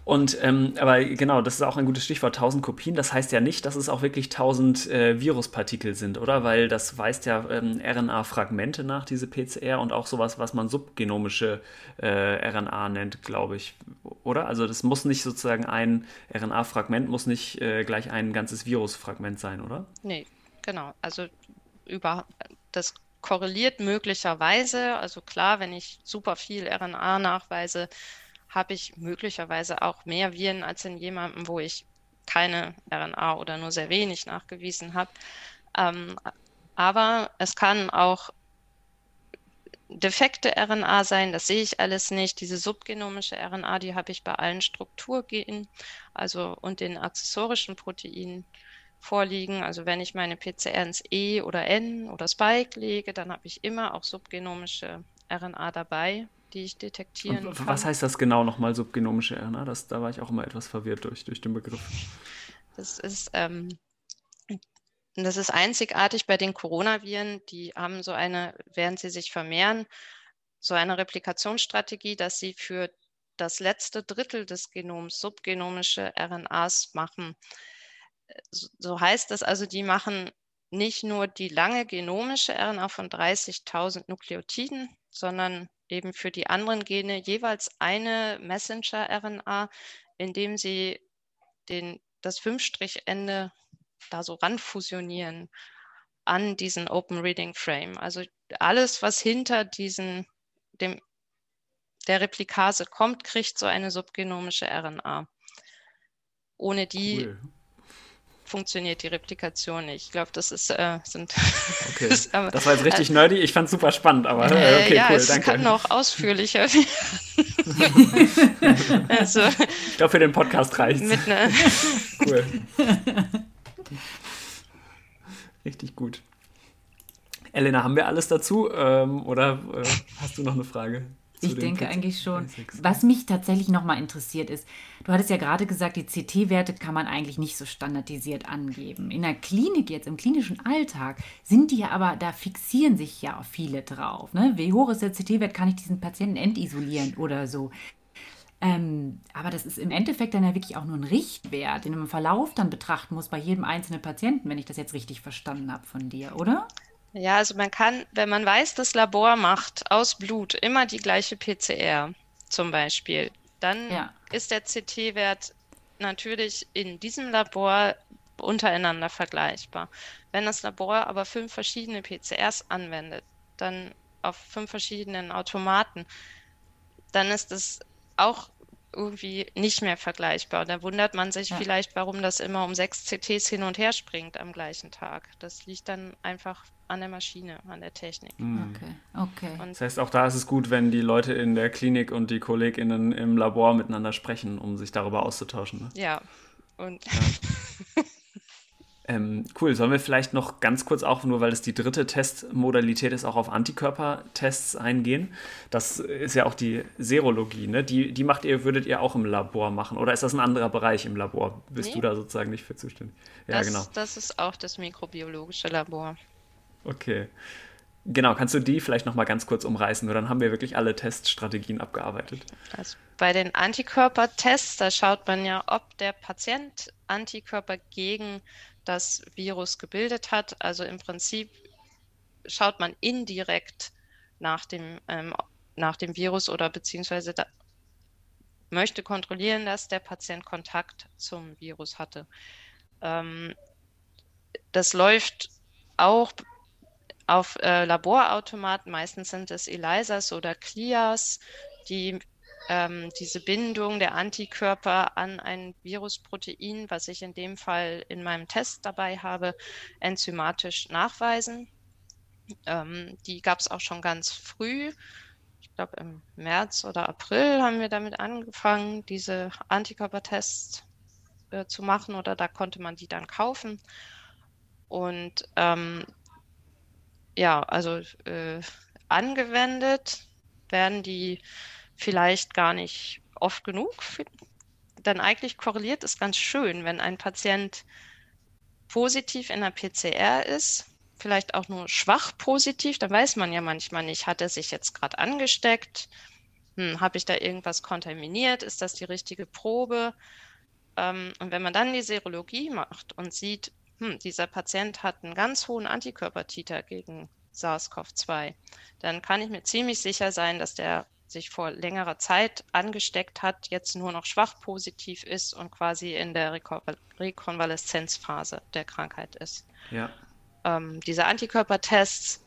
Und ähm, aber genau, das ist auch ein gutes Stichwort, 1000 Kopien. Das heißt ja nicht, dass es auch wirklich 1000 äh, Viruspartikel sind, oder? Weil das weist ja ähm, RNA-Fragmente nach, diese PCR, und auch sowas, was man subgenomische äh, RNA nennt, glaube ich, oder? Also das muss nicht sozusagen ein RNA-Fragment, muss nicht äh, gleich ein ganzes Virusfragment sein, oder? Nee, genau. Also über das korreliert möglicherweise. Also klar, wenn ich super viel RNA nachweise, habe ich möglicherweise auch mehr Viren als in jemandem, wo ich keine RNA oder nur sehr wenig nachgewiesen habe. Ähm, aber es kann auch defekte RNA sein, das sehe ich alles nicht. Diese subgenomische RNA, die habe ich bei allen Strukturgenen, also und den accessorischen Proteinen vorliegen. Also wenn ich meine PCR ins E oder N oder Spike lege, dann habe ich immer auch subgenomische RNA dabei, die ich detektieren Und kann. Was heißt das genau nochmal, subgenomische RNA? Das, da war ich auch immer etwas verwirrt durch, durch den Begriff. Das ist, ähm, das ist einzigartig bei den Coronaviren. Die haben so eine, während sie sich vermehren, so eine Replikationsstrategie, dass sie für das letzte Drittel des Genoms subgenomische RNAs machen. So heißt das also, die machen nicht nur die lange genomische RNA von 30.000 Nukleotiden, sondern eben für die anderen Gene jeweils eine Messenger-RNA, indem sie den, das Fünfstrichende da so ranfusionieren an diesen Open Reading Frame. Also alles, was hinter diesen, dem, der Replikase kommt, kriegt so eine subgenomische RNA. Ohne die cool funktioniert die Replikation nicht. Ich glaube, das ist äh, sind. Okay. das, aber, das, war jetzt richtig äh, nerdy. Ich fand es super spannend, aber äh, okay, ja, cool, es danke. kann noch ausführlicher werden. also, ich glaube, für den Podcast reicht es. Ne cool. Richtig gut. Elena, haben wir alles dazu? Ähm, oder äh, hast du noch eine Frage? Ich denke eigentlich schon. Was mich tatsächlich nochmal interessiert ist, du hattest ja gerade gesagt, die CT-Werte kann man eigentlich nicht so standardisiert angeben. In der Klinik jetzt, im klinischen Alltag, sind die ja aber, da fixieren sich ja viele drauf. Ne? Wie hoch ist der CT-Wert, kann ich diesen Patienten entisolieren oder so. Ähm, aber das ist im Endeffekt dann ja wirklich auch nur ein Richtwert, den man im Verlauf dann betrachten muss bei jedem einzelnen Patienten, wenn ich das jetzt richtig verstanden habe von dir, oder? Ja, also man kann, wenn man weiß, das Labor macht aus Blut immer die gleiche PCR zum Beispiel, dann ja. ist der CT-Wert natürlich in diesem Labor untereinander vergleichbar. Wenn das Labor aber fünf verschiedene PCRs anwendet, dann auf fünf verschiedenen Automaten, dann ist es auch irgendwie nicht mehr vergleichbar. Und da wundert man sich ja. vielleicht, warum das immer um sechs CTs hin und her springt am gleichen Tag. Das liegt dann einfach an der Maschine, an der Technik. Mhm. Okay, okay. Und das heißt, auch da ist es gut, wenn die Leute in der Klinik und die KollegInnen im Labor miteinander sprechen, um sich darüber auszutauschen. Ne? Ja, und ja. Ähm, cool, sollen wir vielleicht noch ganz kurz auch, nur weil es die dritte Testmodalität ist, auch auf Antikörpertests eingehen? Das ist ja auch die Serologie, ne? Die, die macht ihr, würdet ihr auch im Labor machen? Oder ist das ein anderer Bereich im Labor? Bist nee. du da sozusagen nicht für zuständig? Ja, das, genau. Das ist auch das mikrobiologische Labor. Okay. Genau, kannst du die vielleicht noch mal ganz kurz umreißen? Nur dann haben wir wirklich alle Teststrategien abgearbeitet. Also bei den Antikörpertests, da schaut man ja, ob der Patient Antikörper gegen das Virus gebildet hat. Also im Prinzip schaut man indirekt nach dem, ähm, nach dem Virus oder beziehungsweise da, möchte kontrollieren, dass der Patient Kontakt zum Virus hatte. Ähm, das läuft auch auf äh, Laborautomaten, meistens sind es ELISAs oder CLIAs, die ähm, diese Bindung der Antikörper an ein Virusprotein, was ich in dem Fall in meinem Test dabei habe, enzymatisch nachweisen. Ähm, die gab es auch schon ganz früh. Ich glaube, im März oder April haben wir damit angefangen, diese Antikörpertests äh, zu machen oder da konnte man die dann kaufen. Und ähm, ja, also äh, angewendet werden die vielleicht gar nicht oft genug. Denn eigentlich korreliert es ganz schön, wenn ein Patient positiv in der PCR ist, vielleicht auch nur schwach positiv, dann weiß man ja manchmal nicht, hat er sich jetzt gerade angesteckt, hm, habe ich da irgendwas kontaminiert, ist das die richtige Probe? Ähm, und wenn man dann die Serologie macht und sieht, hm, dieser Patient hat einen ganz hohen Antikörpertiter gegen SARS-CoV-2, dann kann ich mir ziemlich sicher sein, dass der sich vor längerer Zeit angesteckt hat, jetzt nur noch schwach positiv ist und quasi in der Rekonvaleszenzphase der Krankheit ist. Ja. Ähm, diese Antikörpertests,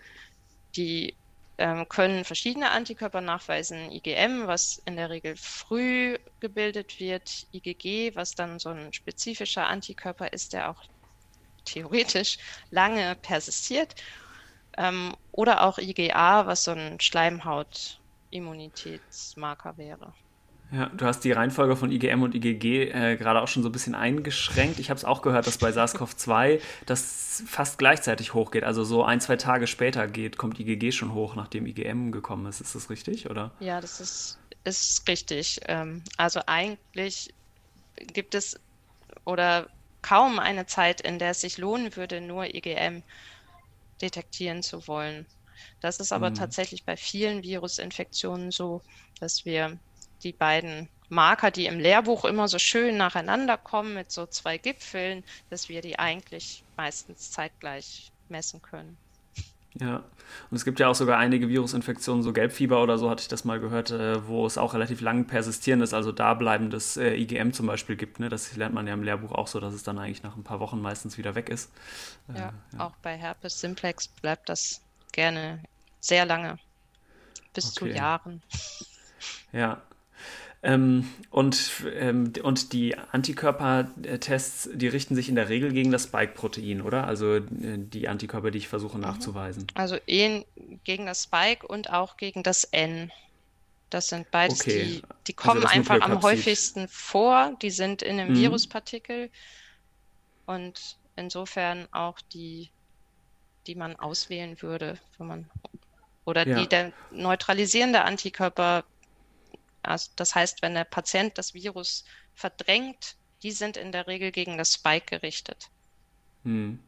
die ähm, können verschiedene Antikörper nachweisen. IgM, was in der Regel früh gebildet wird, IgG, was dann so ein spezifischer Antikörper ist, der auch theoretisch lange persistiert. Ähm, oder auch IgA, was so ein Schleimhaut Immunitätsmarker wäre. Ja, du hast die Reihenfolge von IgM und IgG äh, gerade auch schon so ein bisschen eingeschränkt. Ich habe es auch gehört, dass bei SARS-CoV-2 das fast gleichzeitig hochgeht. Also so ein, zwei Tage später geht, kommt IgG schon hoch, nachdem IgM gekommen ist. Ist das richtig, oder? Ja, das ist, ist richtig. Ähm, also eigentlich gibt es oder kaum eine Zeit, in der es sich lohnen würde, nur IgM detektieren zu wollen. Das ist aber mhm. tatsächlich bei vielen Virusinfektionen so, dass wir die beiden Marker, die im Lehrbuch immer so schön nacheinander kommen mit so zwei Gipfeln, dass wir die eigentlich meistens zeitgleich messen können. Ja, und es gibt ja auch sogar einige Virusinfektionen, so Gelbfieber oder so hatte ich das mal gehört, äh, wo es auch relativ lang persistierendes, also dableibendes äh, IgM zum Beispiel gibt. Ne? Das lernt man ja im Lehrbuch auch so, dass es dann eigentlich nach ein paar Wochen meistens wieder weg ist. Äh, ja, ja. auch bei Herpes simplex bleibt das gerne sehr lange, bis okay. zu Jahren. Ja, ähm, und, ähm, und die Antikörpertests, die richten sich in der Regel gegen das Spike-Protein, oder? Also äh, die Antikörper, die ich versuche mhm. nachzuweisen. Also eh gegen das Spike und auch gegen das N. Das sind beides, okay. die, die also kommen also einfach am häufigsten vor. Die sind in einem mhm. Viruspartikel und insofern auch die, die man auswählen würde, wenn man oder ja. die der neutralisierende Antikörper also das heißt, wenn der Patient das Virus verdrängt, die sind in der Regel gegen das Spike gerichtet. Hm.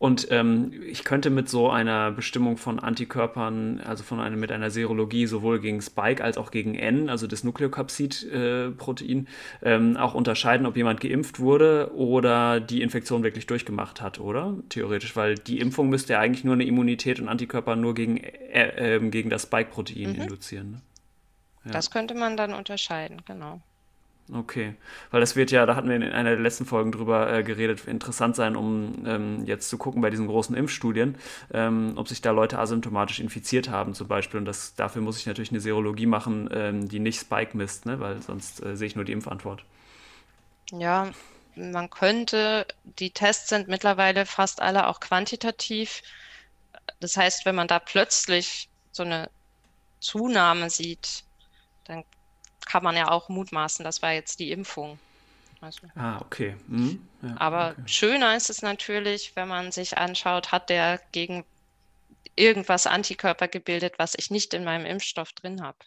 Und ähm, ich könnte mit so einer Bestimmung von Antikörpern, also von einer, mit einer Serologie sowohl gegen Spike als auch gegen N, also das Nukleokapsid-Protein, äh, ähm, auch unterscheiden, ob jemand geimpft wurde oder die Infektion wirklich durchgemacht hat, oder? Theoretisch, weil die Impfung müsste ja eigentlich nur eine Immunität und Antikörper nur gegen, äh, äh, gegen das Spike-Protein mhm. induzieren. Ne? Ja. Das könnte man dann unterscheiden, genau. Okay, weil das wird ja, da hatten wir in einer der letzten Folgen drüber äh, geredet, interessant sein, um ähm, jetzt zu gucken bei diesen großen Impfstudien, ähm, ob sich da Leute asymptomatisch infiziert haben zum Beispiel. Und das, dafür muss ich natürlich eine Serologie machen, ähm, die nicht Spike misst, ne? weil sonst äh, sehe ich nur die Impfantwort. Ja, man könnte, die Tests sind mittlerweile fast alle auch quantitativ. Das heißt, wenn man da plötzlich so eine Zunahme sieht, dann kann man ja auch mutmaßen, das war jetzt die Impfung. Also. Ah, okay. Mhm. Ja, Aber okay. schöner ist es natürlich, wenn man sich anschaut, hat der gegen irgendwas Antikörper gebildet, was ich nicht in meinem Impfstoff drin habe.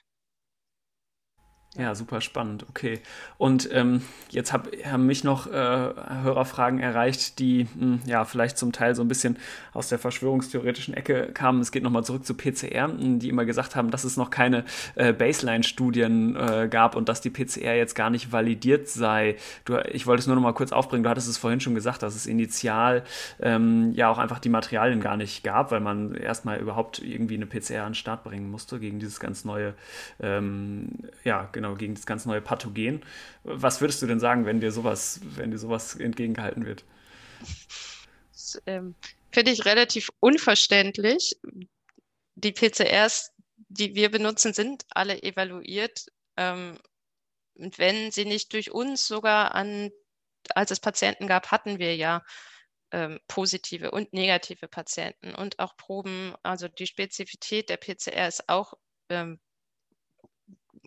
Ja, super spannend. Okay. Und ähm, jetzt hab, haben mich noch äh, Hörerfragen erreicht, die mh, hm, ja vielleicht zum Teil so ein bisschen aus der verschwörungstheoretischen Ecke kamen. Es geht nochmal zurück zu PCR, hm, die immer gesagt haben, dass es noch keine äh, Baseline-Studien äh, gab und dass die PCR jetzt gar nicht validiert sei. Du, ich wollte es nur noch mal kurz aufbringen. Du hattest es vorhin schon gesagt, dass es initial ähm, ja auch einfach die Materialien gar nicht gab, weil man erstmal überhaupt irgendwie eine PCR an den Start bringen musste gegen dieses ganz neue, ähm, ja, genau genau, gegen das ganz neue Pathogen. Was würdest du denn sagen, wenn dir sowas, wenn dir sowas entgegengehalten wird? Ähm, Finde ich relativ unverständlich. Die PCRs, die wir benutzen, sind alle evaluiert. Ähm, und wenn sie nicht durch uns sogar an, als es Patienten gab, hatten wir ja ähm, positive und negative Patienten und auch Proben. Also die Spezifität der PCR ist auch ähm,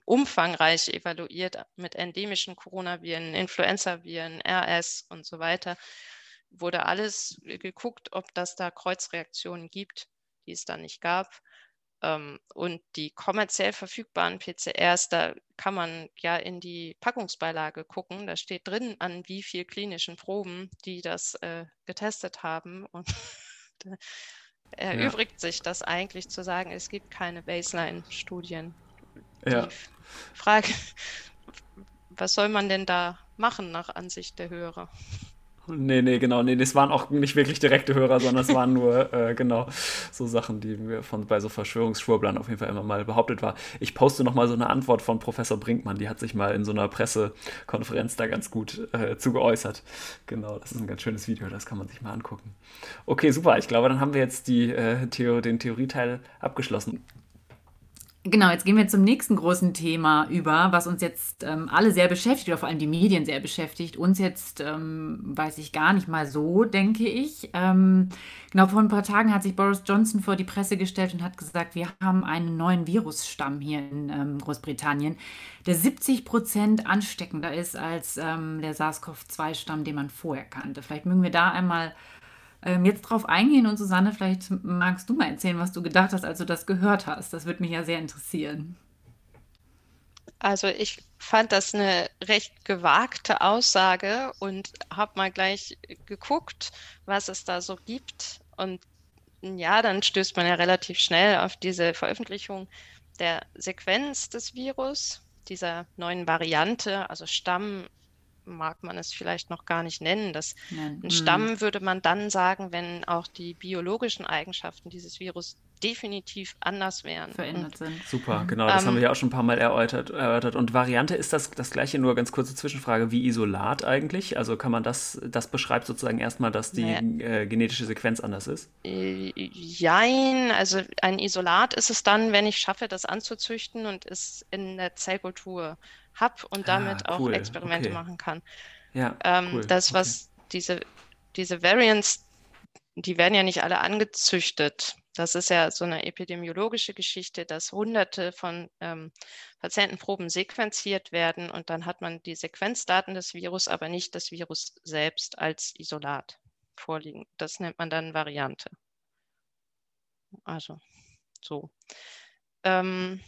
umfangreich evaluiert mit endemischen Coronaviren, Influenzaviren, RS und so weiter. Wurde alles geguckt, ob das da Kreuzreaktionen gibt, die es da nicht gab. Ähm, und die kommerziell verfügbaren PCRs, da kann man ja in die Packungsbeilage gucken. Da steht drin, an wie viel klinischen Proben die das äh, getestet haben. Und da erübrigt ja. sich das eigentlich zu sagen, es gibt keine Baseline-Studien. Ja. Frage, was soll man denn da machen nach Ansicht der Hörer? Nee, nee, genau. Nee, das waren auch nicht wirklich direkte Hörer, sondern es waren nur, äh, genau, so Sachen, die mir von, bei so Verschwörungsschwurblern auf jeden Fall immer mal behauptet war. Ich poste nochmal so eine Antwort von Professor Brinkmann, die hat sich mal in so einer Pressekonferenz da ganz gut äh, zu geäußert. Genau, das ist ein ganz schönes Video, das kann man sich mal angucken. Okay, super. Ich glaube, dann haben wir jetzt die, äh, Theo den Theorieteil abgeschlossen. Genau, jetzt gehen wir zum nächsten großen Thema über, was uns jetzt ähm, alle sehr beschäftigt, oder vor allem die Medien sehr beschäftigt. Uns jetzt ähm, weiß ich gar nicht mal so, denke ich. Ähm, genau, vor ein paar Tagen hat sich Boris Johnson vor die Presse gestellt und hat gesagt, wir haben einen neuen Virusstamm hier in ähm, Großbritannien, der 70 Prozent ansteckender ist als ähm, der SARS-CoV-2-Stamm, den man vorher kannte. Vielleicht mögen wir da einmal ähm, jetzt drauf eingehen und Susanne, vielleicht magst du mal erzählen, was du gedacht hast, als du das gehört hast. Das würde mich ja sehr interessieren. Also ich fand das eine recht gewagte Aussage und habe mal gleich geguckt, was es da so gibt. Und ja, dann stößt man ja relativ schnell auf diese Veröffentlichung der Sequenz des Virus, dieser neuen Variante, also Stamm mag man es vielleicht noch gar nicht nennen. Das, ein mhm. Stamm würde man dann sagen, wenn auch die biologischen Eigenschaften dieses Virus definitiv anders wären. Verändert sind. Super, mhm. genau, das ähm, haben wir ja auch schon ein paar Mal erörtert, erörtert. Und Variante ist das das gleiche, nur ganz kurze Zwischenfrage, wie Isolat eigentlich? Also kann man das, das beschreibt sozusagen erstmal, dass die naja. äh, genetische Sequenz anders ist? Äh, jein, also ein Isolat ist es dann, wenn ich schaffe, das anzuzüchten und es in der Zellkultur habe und ah, damit ah, cool. auch Experimente okay. machen kann. Ja, ähm, cool. Das, was okay. diese, diese Variants, die werden ja nicht alle angezüchtet. Das ist ja so eine epidemiologische Geschichte, dass hunderte von ähm, Patientenproben sequenziert werden und dann hat man die Sequenzdaten des Virus, aber nicht das Virus selbst als Isolat vorliegen. Das nennt man dann Variante. Also so. Ähm,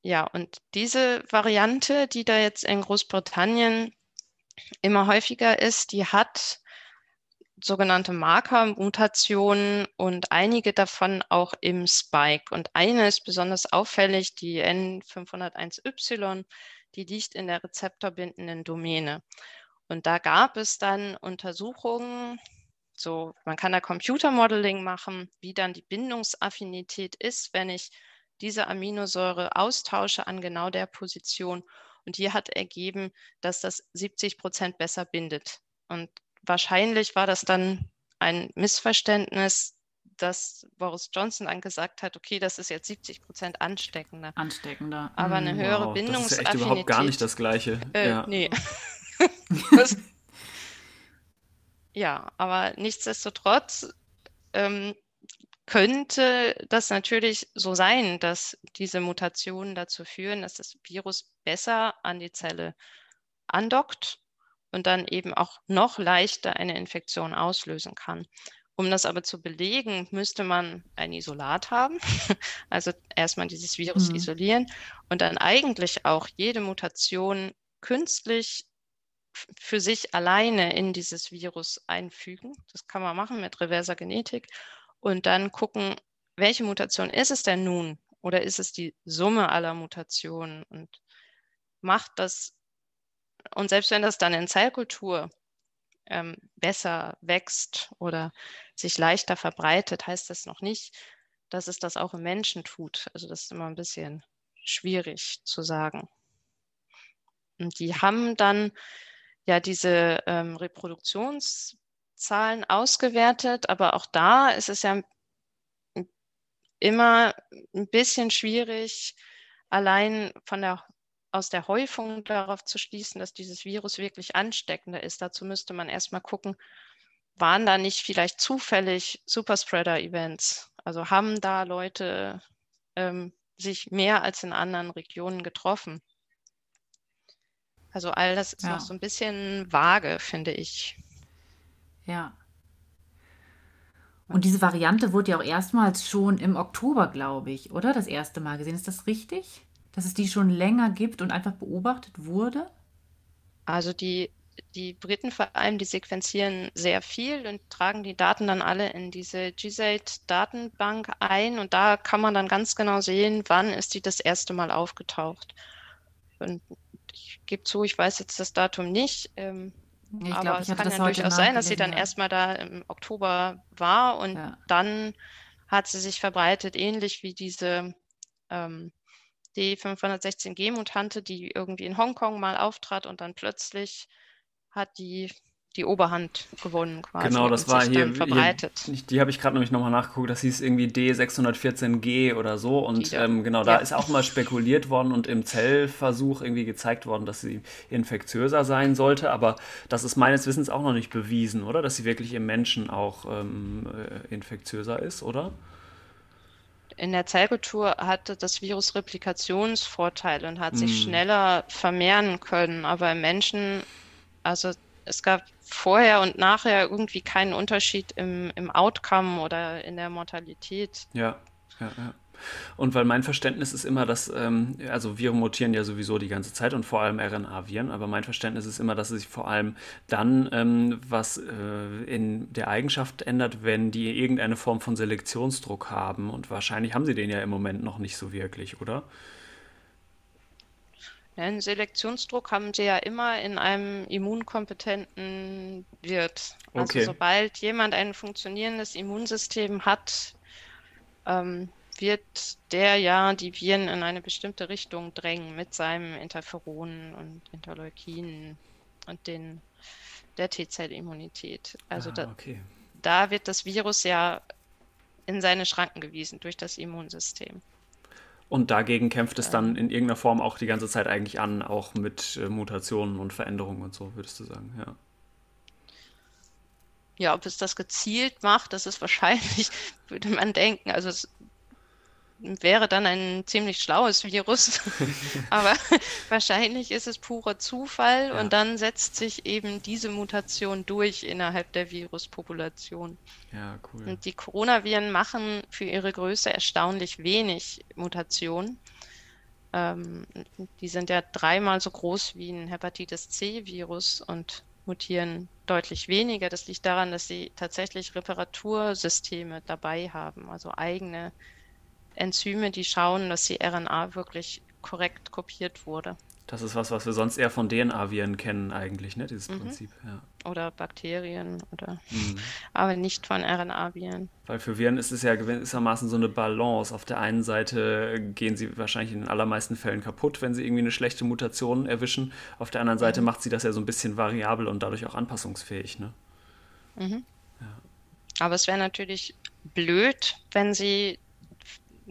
ja, und diese Variante, die da jetzt in Großbritannien immer häufiger ist, die hat sogenannte Markermutationen und einige davon auch im Spike. Und eine ist besonders auffällig, die N501Y, die liegt in der rezeptorbindenden Domäne. Und da gab es dann Untersuchungen, so man kann da Computermodeling machen, wie dann die Bindungsaffinität ist, wenn ich diese Aminosäure austausche an genau der Position. Und hier hat ergeben, dass das 70 Prozent besser bindet. Und wahrscheinlich war das dann ein Missverständnis, dass Boris Johnson dann gesagt hat, okay, das ist jetzt 70 Prozent ansteckender. Ansteckender. Aber eine hm, höhere wow, Bindungsaffinität. Das ist ja echt überhaupt gar nicht das Gleiche. Äh, ja. Nee. das, ja, aber nichtsdestotrotz ähm, könnte das natürlich so sein, dass diese Mutationen dazu führen, dass das Virus besser an die Zelle andockt und dann eben auch noch leichter eine Infektion auslösen kann. Um das aber zu belegen, müsste man ein Isolat haben, also erstmal dieses Virus mhm. isolieren und dann eigentlich auch jede Mutation künstlich für sich alleine in dieses Virus einfügen. Das kann man machen mit reverser Genetik und dann gucken, welche Mutation ist es denn nun oder ist es die Summe aller Mutationen und macht das und selbst wenn das dann in Zellkultur ähm, besser wächst oder sich leichter verbreitet, heißt das noch nicht, dass es das auch im Menschen tut. Also das ist immer ein bisschen schwierig zu sagen. Und die haben dann ja diese ähm, Reproduktionszahlen ausgewertet, aber auch da ist es ja immer ein bisschen schwierig, allein von der aus der Häufung darauf zu schließen, dass dieses Virus wirklich ansteckender ist. Dazu müsste man erstmal gucken, waren da nicht vielleicht zufällig Superspreader-Events? Also haben da Leute ähm, sich mehr als in anderen Regionen getroffen? Also all das ist ja. noch so ein bisschen vage, finde ich. Ja. Und diese Variante wurde ja auch erstmals schon im Oktober, glaube ich, oder? Das erste Mal gesehen. Ist das richtig? Dass es die schon länger gibt und einfach beobachtet wurde? Also die, die Briten vor allem, die sequenzieren sehr viel und tragen die Daten dann alle in diese GSAID-Datenbank ein und da kann man dann ganz genau sehen, wann ist die das erste Mal aufgetaucht. Und ich gebe zu, ich weiß jetzt das Datum nicht. Ähm, ich aber glaub, es kann ja durchaus sein, dass sie dann ja. erstmal da im Oktober war und ja. dann hat sie sich verbreitet, ähnlich wie diese ähm, die 516G-Mutante, die irgendwie in Hongkong mal auftrat und dann plötzlich hat die die Oberhand gewonnen quasi. Genau, das war hier, verbreitet. Hier, die habe ich gerade nämlich nochmal nachgeguckt, das hieß irgendwie D614G oder so und ähm, genau, da ja. ist auch mal spekuliert worden und im Zellversuch irgendwie gezeigt worden, dass sie infektiöser sein sollte, aber das ist meines Wissens auch noch nicht bewiesen, oder? Dass sie wirklich im Menschen auch ähm, äh, infektiöser ist, oder? In der Zellkultur hatte das Virus Replikationsvorteile und hat sich hm. schneller vermehren können. Aber im Menschen, also es gab vorher und nachher irgendwie keinen Unterschied im, im Outcome oder in der Mortalität. Ja, ja, ja. Und weil mein Verständnis ist immer, dass, ähm, also Viren mutieren ja sowieso die ganze Zeit und vor allem RNA-Viren, aber mein Verständnis ist immer, dass es sich vor allem dann ähm, was äh, in der Eigenschaft ändert, wenn die irgendeine Form von Selektionsdruck haben. Und wahrscheinlich haben sie den ja im Moment noch nicht so wirklich, oder? Einen Selektionsdruck haben sie ja immer in einem immunkompetenten Wirt. Also Okay. sobald jemand ein funktionierendes Immunsystem hat, ähm, wird der ja die Viren in eine bestimmte Richtung drängen mit seinem Interferonen und Interleukinen und den, der T-Zellimmunität. Also Ah, da, okay. da wird das Virus ja in seine Schranken gewiesen durch das Immunsystem. Und dagegen kämpft es dann in irgendeiner Form auch die ganze Zeit eigentlich an, auch mit äh, Mutationen und Veränderungen und so, würdest du sagen, ja. Ja, ob es das gezielt macht, das ist wahrscheinlich, würde man denken. Also es wäre dann ein ziemlich schlaues Virus, aber wahrscheinlich ist es purer Zufall Ja. und dann setzt sich eben diese Mutation durch innerhalb der Viruspopulation. Ja, cool. Und die Coronaviren machen für ihre Größe erstaunlich wenig Mutationen. Ähm, die sind ja dreimal so groß wie ein Hepatitis C-Virus und mutieren deutlich weniger. Das liegt daran, dass sie tatsächlich Reparatursysteme dabei haben, also eigene Enzyme, die schauen, dass die RNA wirklich korrekt kopiert wurde. Das ist was, was wir sonst eher von DNA-Viren kennen eigentlich, ne, dieses Mhm. Prinzip, ja. Oder Bakterien oder Mhm. aber nicht von RNA-Viren. Weil für Viren ist es ja gewissermaßen so eine Balance. Auf der einen Seite gehen sie wahrscheinlich in den allermeisten Fällen kaputt, wenn sie irgendwie eine schlechte Mutation erwischen. Auf der anderen Seite macht sie das ja so ein bisschen variabel und dadurch auch anpassungsfähig, ne? Aber es wäre natürlich blöd, wenn sie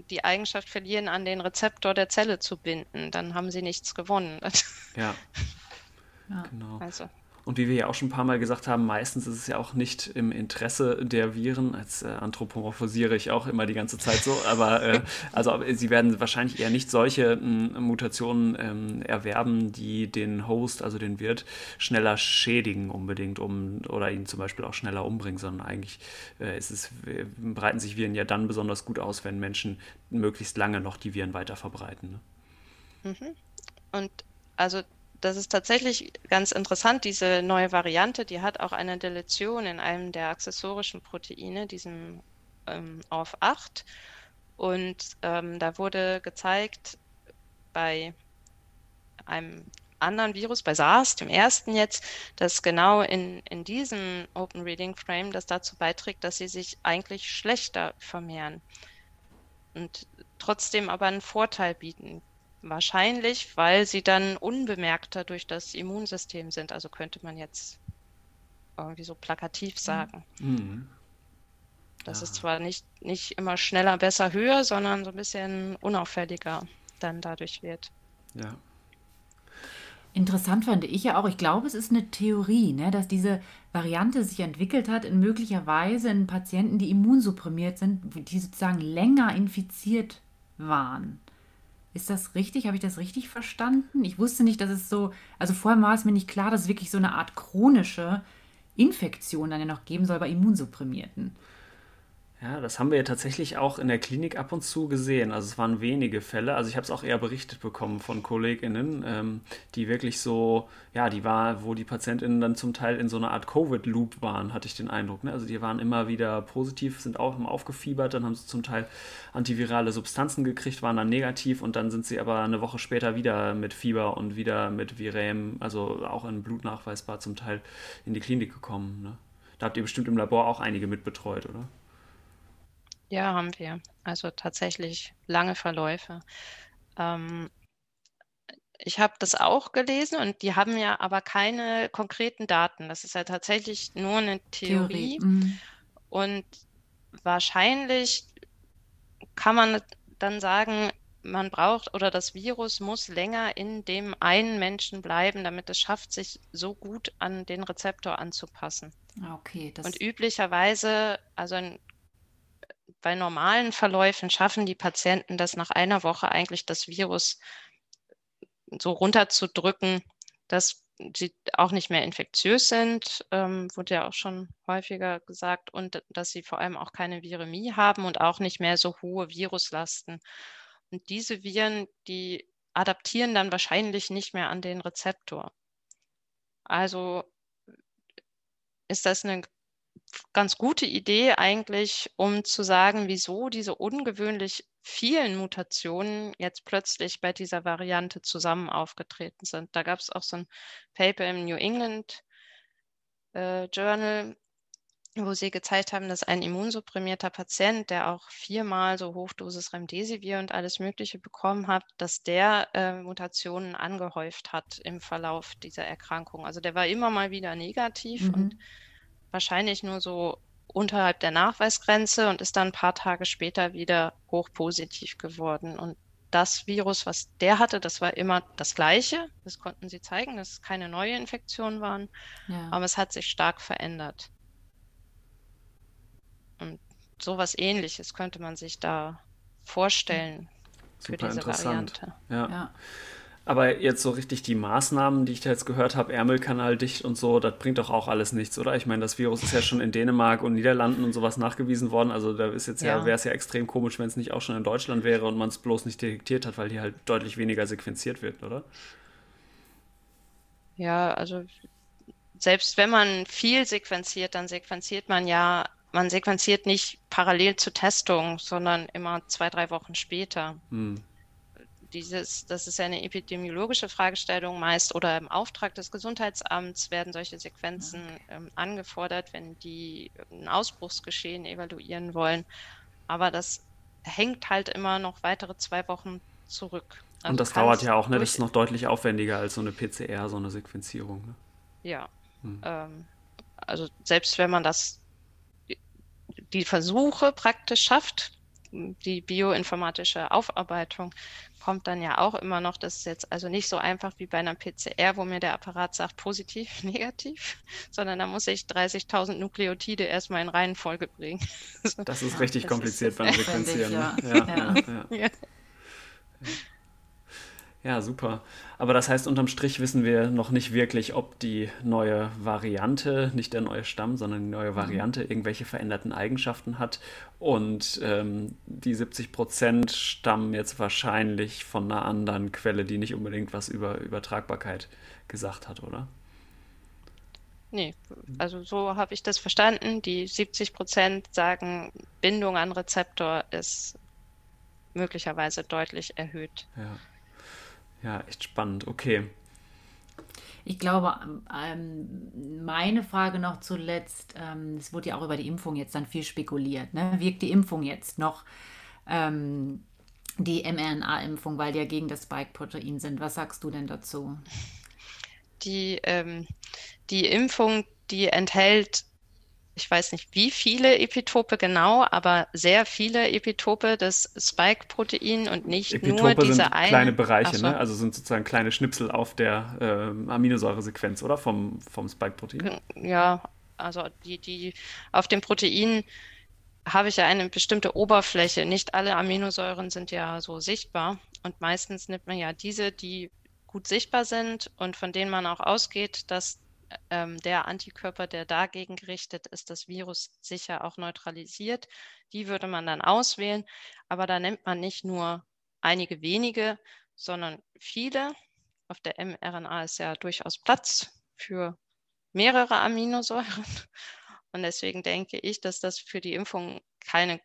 die Eigenschaft verlieren, an den Rezeptor der Zelle zu binden. Dann haben sie nichts gewonnen. Ja, Ja. genau. Also, Und wie wir ja auch schon ein paar Mal gesagt haben, meistens ist es ja auch nicht im Interesse der Viren. Als äh, anthropomorphisiere ich auch immer die ganze Zeit so, aber äh, also aber sie werden wahrscheinlich eher nicht solche m, Mutationen ähm, erwerben, die den Host, also den Wirt, schneller schädigen unbedingt, um oder ihn zum Beispiel auch schneller umbringen, sondern eigentlich äh, ist es, äh, breiten sich Viren ja dann besonders gut aus, wenn Menschen möglichst lange noch die Viren weiter verbreiten. Ne? und also das ist tatsächlich ganz interessant. Diese neue Variante, die hat auch eine Deletion in einem der accessorischen Proteine, diesem ähm, ORF8. Und ähm, da wurde gezeigt, bei einem anderen Virus, bei SARS, dem ersten jetzt, dass genau in, in diesem Open Reading Frame das dazu beiträgt, dass sie sich eigentlich schlechter vermehren und trotzdem aber einen Vorteil bieten. Wahrscheinlich, weil sie dann unbemerkter durch das Immunsystem sind. Also könnte man jetzt irgendwie so plakativ sagen. Mhm. Das Ja. ist zwar nicht, nicht immer schneller, besser, höher, sondern so ein bisschen unauffälliger dann dadurch wird. Ja. Interessant fand ich ja auch, ich glaube, es ist eine Theorie, ne, dass diese Variante sich entwickelt hat in möglicherweise in Patienten, die immunsupprimiert sind, die sozusagen länger infiziert waren. Ist das richtig? Habe ich das richtig verstanden? Ich wusste nicht, dass es so, also vorher war es mir nicht klar, dass es wirklich so eine Art chronische Infektion dann ja noch geben soll bei Immunsupprimierten. Ja, das haben wir ja tatsächlich auch in der Klinik ab und zu gesehen. Also es waren wenige Fälle. Also ich habe es auch eher berichtet bekommen von KollegInnen, ähm, die wirklich so, ja, die war, wo die PatientInnen dann zum Teil in so einer Art Covid-Loop waren, hatte ich den Eindruck. Ne? Also die waren immer wieder positiv, sind auch haben aufgefiebert, dann haben sie zum Teil antivirale Substanzen gekriegt, waren dann negativ und dann sind sie aber eine Woche später wieder mit Fieber und wieder mit Virem, also auch in Blut nachweisbar zum Teil in die Klinik gekommen. Ne? Da habt ihr bestimmt im Labor auch einige mitbetreut, oder? Ja, haben wir. Also tatsächlich lange Verläufe. Ähm, ich habe das auch gelesen und die haben ja aber keine konkreten Daten. Das ist ja tatsächlich nur eine Theorie. Mhm. Und wahrscheinlich kann man dann sagen, man braucht oder das Virus muss länger in dem einen Menschen bleiben, damit es schafft, sich so gut an den Rezeptor anzupassen. Ah, Okay, Und üblicherweise, also in, bei normalen Verläufen schaffen die Patienten das nach einer Woche eigentlich das Virus so runterzudrücken, dass sie auch nicht mehr infektiös sind, ähm, wurde ja auch schon häufiger gesagt, und dass sie vor allem auch keine Viremie haben und auch nicht mehr so hohe Viruslasten. Und diese Viren, die adaptieren dann wahrscheinlich nicht mehr an den Rezeptor. Also ist das eine ganz gute Idee eigentlich, um zu sagen, wieso diese ungewöhnlich vielen Mutationen jetzt plötzlich bei dieser Variante zusammen aufgetreten sind. Da gab es auch so ein Paper im New England äh, Journal, wo sie gezeigt haben, dass ein immunsupprimierter Patient, der auch viermal so Hochdosis Remdesivir und alles Mögliche bekommen hat, dass der äh, Mutationen angehäuft hat im Verlauf dieser Erkrankung. Also der war immer mal wieder negativ mhm. und wahrscheinlich nur so unterhalb der Nachweisgrenze und ist dann ein paar Tage später wieder hochpositiv geworden. Und das Virus, was der hatte, das war immer das gleiche. Das konnten sie zeigen, dass es keine neue Infektion waren. Ja. Aber es hat sich stark verändert. Und sowas ähnliches könnte man sich da vorstellen Super für diese Variante. Ja. ja. Aber jetzt so richtig die Maßnahmen, die ich da jetzt gehört habe, Ärmelkanal dicht und so, das bringt doch auch alles nichts, oder? Ich meine, das Virus ist ja schon in Dänemark und Niederlanden und sowas nachgewiesen worden. Also da ist jetzt ja, ja wäre es ja extrem komisch, wenn es nicht auch schon in Deutschland wäre und man es bloß nicht detektiert hat, weil hier halt deutlich weniger sequenziert wird, oder? Ja, also selbst wenn man viel sequenziert, dann sequenziert man ja, man sequenziert nicht parallel zur Testung, sondern immer zwei, drei Wochen später. Hm dieses, das ist ja eine epidemiologische Fragestellung meist oder im Auftrag des Gesundheitsamts werden solche Sequenzen ähm, angefordert, wenn die ein Ausbruchsgeschehen evaluieren wollen. Aber das hängt halt immer noch weitere zwei Wochen zurück. Also Und das dauert ja auch, ne? Das ist noch deutlich aufwendiger als so eine PCR, so eine Sequenzierung. Ne? Ja. Hm. Ähm, also selbst wenn man das die Versuche praktisch schafft, die bioinformatische Aufarbeitung kommt dann ja auch immer noch, das ist jetzt also nicht so einfach wie bei einer PCR, wo mir der Apparat sagt positiv, negativ, sondern da muss ich 30.000 Nukleotide erstmal in Reihenfolge bringen. Das ist richtig das kompliziert ist beim Sequenzieren. Ja. Ja, ja. Ja, super. Aber das heißt, unterm Strich wissen wir noch nicht wirklich, ob die neue Variante, nicht der neue Stamm, sondern die neue mhm. Variante irgendwelche veränderten Eigenschaften hat. Und ähm, die 70 Prozent stammen jetzt wahrscheinlich von einer anderen Quelle, die nicht unbedingt was über Übertragbarkeit gesagt hat, oder? Nee, also so habe ich das verstanden. Die 70 Prozent sagen, Bindung an Rezeptor ist möglicherweise deutlich erhöht. Ja. Ja, echt spannend. Okay. Ich glaube, ähm, meine Frage noch zuletzt, ähm, es wurde ja auch über die Impfung jetzt dann viel spekuliert. Ne? Wirkt die Impfung jetzt noch, ähm, die mRNA-Impfung, weil die ja gegen das Spike-Protein sind? Was sagst du denn dazu? Die, ähm, die Impfung, die enthält ich weiß nicht wie viele Epitope genau, aber sehr viele Epitope des Spike-Protein und nicht Epitope nur diese sind eine. kleine Bereiche, so. ne? also sind sozusagen kleine Schnipsel auf der äh, Aminosäuresequenz, oder? Vom, vom Spike-Protein. Ja, also die, die auf dem Protein habe ich ja eine bestimmte Oberfläche. Nicht alle Aminosäuren sind ja so sichtbar und meistens nimmt man ja diese, die gut sichtbar sind und von denen man auch ausgeht, dass ähm, der Antikörper, der dagegen gerichtet ist, das Virus sicher auch neutralisiert. Die würde man dann auswählen, aber da nimmt man nicht nur einige wenige, sondern viele. Auf der mRNA ist ja durchaus Platz für mehrere Aminosäuren. Und deswegen denke ich, dass das für die Impfung keine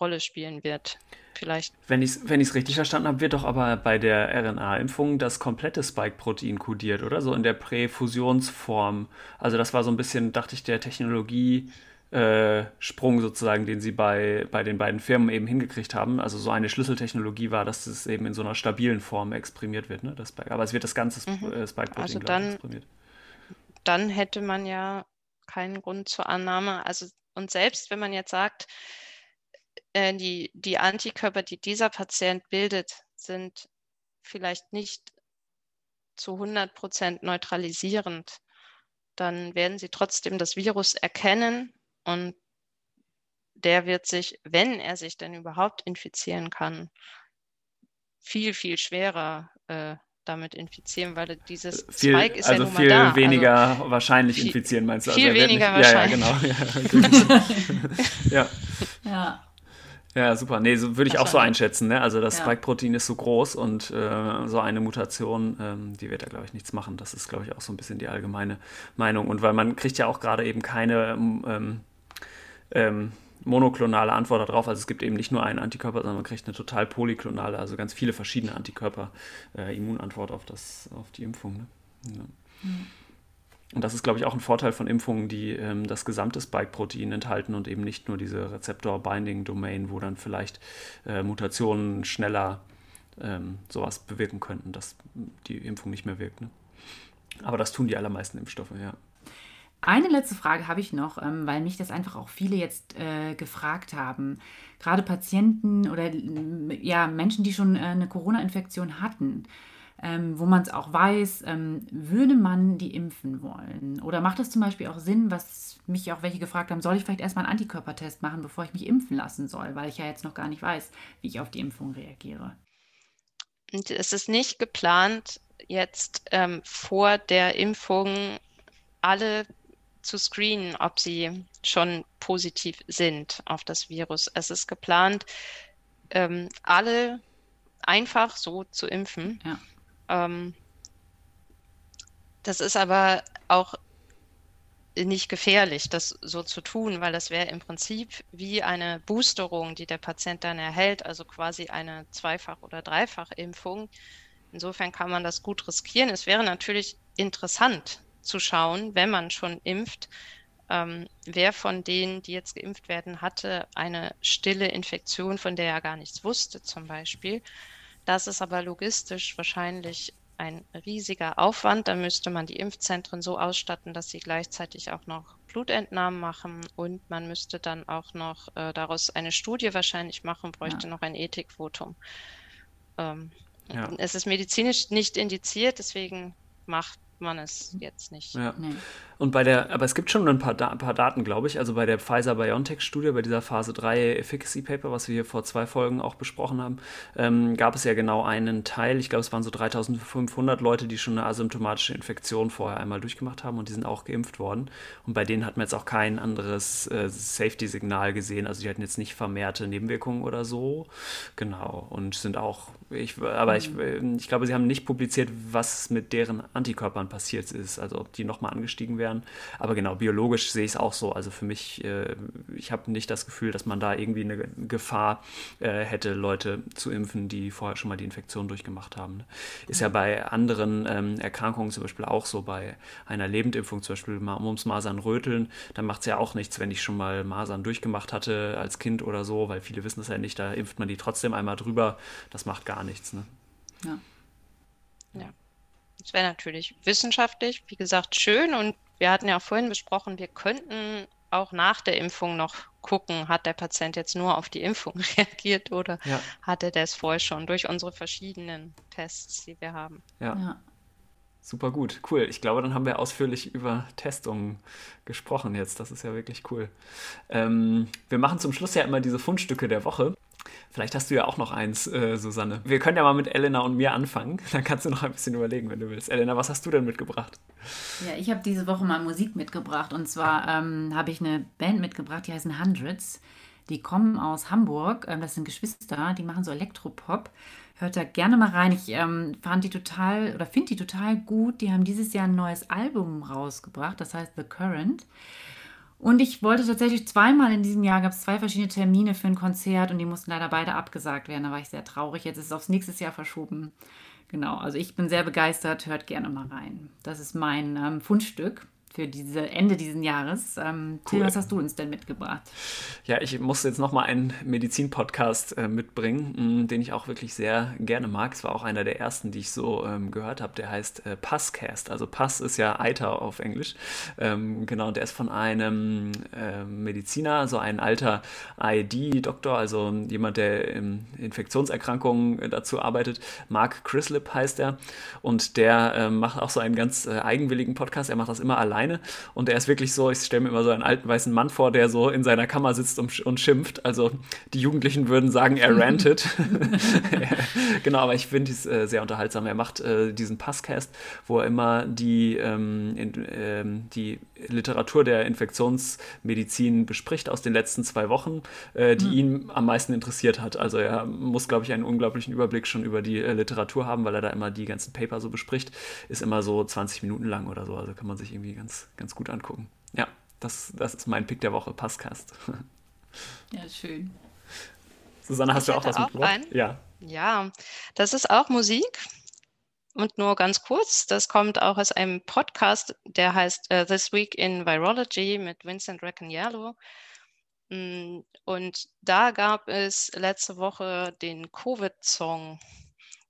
Rolle spielen wird vielleicht. Wenn ich es wenn richtig verstanden habe, wird doch aber bei der RNA-Impfung das komplette Spike-Protein kodiert, oder? So in der Präfusionsform. Also das war so ein bisschen, dachte ich, der Technologie. Äh, Sprung sozusagen, den sie bei, bei den beiden Firmen eben hingekriegt haben. Also so eine Schlüsseltechnologie war, dass es eben in so einer stabilen Form exprimiert wird. Ne? Das Spike. Aber es wird das ganze mhm. Äh, Spike-Protein also dann, exprimiert. Dann hätte man ja keinen Grund zur Annahme. Also und selbst wenn man jetzt sagt, äh, die, die Antikörper, die dieser Patient bildet, sind vielleicht nicht zu 100 Prozent neutralisierend, dann werden sie trotzdem das Virus erkennen und der wird sich, wenn er sich denn überhaupt infizieren kann, viel, viel schwerer äh, damit infizieren, weil dieses viel, Spike ist also ja nun viel mal da. weniger also wahrscheinlich viel, infizieren, meinst du? Viel also weniger nicht, wahrscheinlich. Ja, ja, genau. ja. ja. Ja, super. Nee, so würde ich auch so einschätzen. Ne? Also das Ja. Spike-Protein ist so groß und äh, so eine Mutation, ähm, die wird da, glaube ich, nichts machen. Das ist, glaube ich, auch so ein bisschen die allgemeine Meinung. Und weil man kriegt ja auch gerade eben keine ähm, ähm, monoklonale Antwort darauf. Also es gibt eben nicht nur einen Antikörper, sondern man kriegt eine total polyklonale, also ganz viele verschiedene Antikörper, äh, Immunantwort auf, das, auf die Impfung. Ne? Ja. Und das ist, glaube ich, auch ein Vorteil von Impfungen, die ähm, das gesamte Spike-Protein enthalten und eben nicht nur diese Rezeptor-Binding-Domain, wo dann vielleicht äh, Mutationen schneller ähm, sowas bewirken könnten, dass die Impfung nicht mehr wirkt. Ne? Aber das tun die allermeisten Impfstoffe, ja. Eine letzte Frage habe ich noch, ähm, weil mich das einfach auch viele jetzt äh, gefragt haben. Gerade Patienten oder ja, Menschen, die schon äh, eine Corona-Infektion hatten, ähm, wo man es auch weiß, ähm, würde man die impfen wollen? Oder macht es zum Beispiel auch Sinn, was mich auch welche gefragt haben, soll ich vielleicht erstmal einen Antikörpertest machen, bevor ich mich impfen lassen soll, weil ich ja jetzt noch gar nicht weiß, wie ich auf die Impfung reagiere? Und es ist nicht geplant, jetzt ähm, vor der Impfung alle zu screenen, ob sie schon positiv sind auf das Virus. Es ist geplant, ähm, alle einfach so zu impfen. Ja. Ähm, das ist aber auch nicht gefährlich, das so zu tun, weil das wäre im Prinzip wie eine Boosterung, die der Patient dann erhält, also quasi eine Zweifach- oder Dreifachimpfung. Insofern kann man das gut riskieren. Es wäre natürlich interessant zu schauen, wenn man schon impft, ähm, wer von denen, die jetzt geimpft werden, hatte eine stille Infektion, von der er gar nichts wusste zum Beispiel. Das ist aber logistisch wahrscheinlich ein riesiger Aufwand. Da müsste man die Impfzentren so ausstatten, dass sie gleichzeitig auch noch Blutentnahmen machen und man müsste dann auch noch äh, daraus eine Studie wahrscheinlich machen, bräuchte Ja. noch ein Ethikvotum. Ähm, Ja. Es ist medizinisch nicht indiziert, deswegen macht man es jetzt nicht. ja. Nee. Und bei der, aber es gibt schon ein paar, Da- ein paar Daten, glaube ich. Also bei der Pfizer-BioNTech-Studie, bei dieser Phase 3 Efficacy Paper, was wir hier vor zwei Folgen auch besprochen haben, ähm, gab es ja genau einen Teil. Ich glaube, es waren so 3500 Leute, die schon eine asymptomatische Infektion vorher einmal durchgemacht haben und die sind auch geimpft worden. Und bei denen hat man jetzt auch kein anderes äh, Safety-Signal gesehen. Also die hatten jetzt nicht vermehrte Nebenwirkungen oder so. Genau. Und sind auch, ich, aber ich, äh, ich glaube, sie haben nicht publiziert, was mit deren Antikörpern passiert ist. Also ob die nochmal angestiegen wären. Aber genau, biologisch sehe ich es auch so. Also für mich, äh, ich habe nicht das Gefühl, dass man da irgendwie eine Ge- Gefahr äh, hätte, Leute zu impfen, die vorher schon mal die Infektion durchgemacht haben. Ne? Ist ja bei anderen ähm, Erkrankungen zum Beispiel auch so, bei einer Lebendimpfung, zum Beispiel Mumps, Masern, Röteln, dann macht es ja auch nichts, wenn ich schon mal Masern durchgemacht hatte als Kind oder so, weil viele wissen das ja nicht, da impft man die trotzdem einmal drüber. Das macht gar nichts. Ne? Ja. Das wäre natürlich wissenschaftlich, wie gesagt, schön. Und wir hatten ja auch vorhin besprochen, wir könnten auch nach der Impfung noch gucken, hat der Patient jetzt nur auf die Impfung reagiert oder Ja. hatte der es vorher schon durch unsere verschiedenen Tests, die wir haben. Ja. Ja. Super gut, cool. Ich glaube, dann haben wir ausführlich über Testungen gesprochen jetzt. Das ist ja wirklich cool. Ähm, wir machen zum Schluss ja immer diese Fundstücke der Woche. Vielleicht hast du ja auch noch eins, äh, Susanne. Wir können ja mal mit Elena und mir anfangen. Dann kannst du noch ein bisschen überlegen, wenn du willst. Elena, was hast du denn mitgebracht? Ja, ich habe diese Woche mal Musik mitgebracht und zwar ähm, habe ich eine Band mitgebracht, die heißen Hundreds. Die kommen aus Hamburg, ähm, das sind Geschwister, die machen so Elektropop. Hört da gerne mal rein. Ich ähm, fand die total oder finde die total gut. Die haben dieses Jahr ein neues Album rausgebracht, das heißt The Current. Und ich wollte tatsächlich zweimal in diesem Jahr, gab es zwei verschiedene Termine für ein Konzert und die mussten leider beide abgesagt werden. Da war ich sehr traurig. Jetzt ist es aufs nächste Jahr verschoben. Genau, also ich bin sehr begeistert. Hört gerne mal rein. Das ist mein ähm, Fundstück für diese Ende dieses Jahres. Ähm, Cool. was hast du uns denn mitgebracht? Ja, ich muss jetzt nochmal einen Medizin-Podcast äh, mitbringen, mh, den ich auch wirklich sehr gerne mag. Es war auch einer der ersten, die ich so ähm, gehört habe. Der heißt äh, Passcast. Also Pass ist ja Eiter auf Englisch. Ähm, genau, und der ist von einem ähm, Mediziner, so ein alter IED-Doktor, also jemand, der in Infektionserkrankungen äh, dazu arbeitet. Mark Crislip heißt er. Und der ähm, macht auch so einen ganz äh, eigenwilligen Podcast. Er macht das immer alleine alleine und er ist wirklich so, ich stelle mir immer so einen alten weißen Mann vor, der so in seiner Kammer sitzt und, und schimpft. Also die Jugendlichen würden sagen, er rantet. genau, aber ich finde es äh, sehr unterhaltsam. Er macht äh, diesen Passcast, wo er immer die, ähm, in, ähm, die Literatur der Infektionsmedizin bespricht aus den letzten zwei Wochen, äh, die mhm. ihn am meisten interessiert hat. Also er muss, glaube ich, einen unglaublichen Überblick schon über die äh, Literatur haben, weil er da immer die ganzen Paper so bespricht. Ist immer so 20 Minuten lang oder so. Also kann man sich irgendwie ganz, ganz gut angucken. Ja, das, das ist mein Pick der Woche, Passcast. Ja, schön. Susanne, hast ich du auch was mitgebracht? Ja. Ja, das ist auch Musik. Und nur ganz kurz, das kommt auch aus einem Podcast, der heißt uh, This Week in Virology mit Vincent Recaniello. Mm, und da gab es letzte Woche den Covid-Song.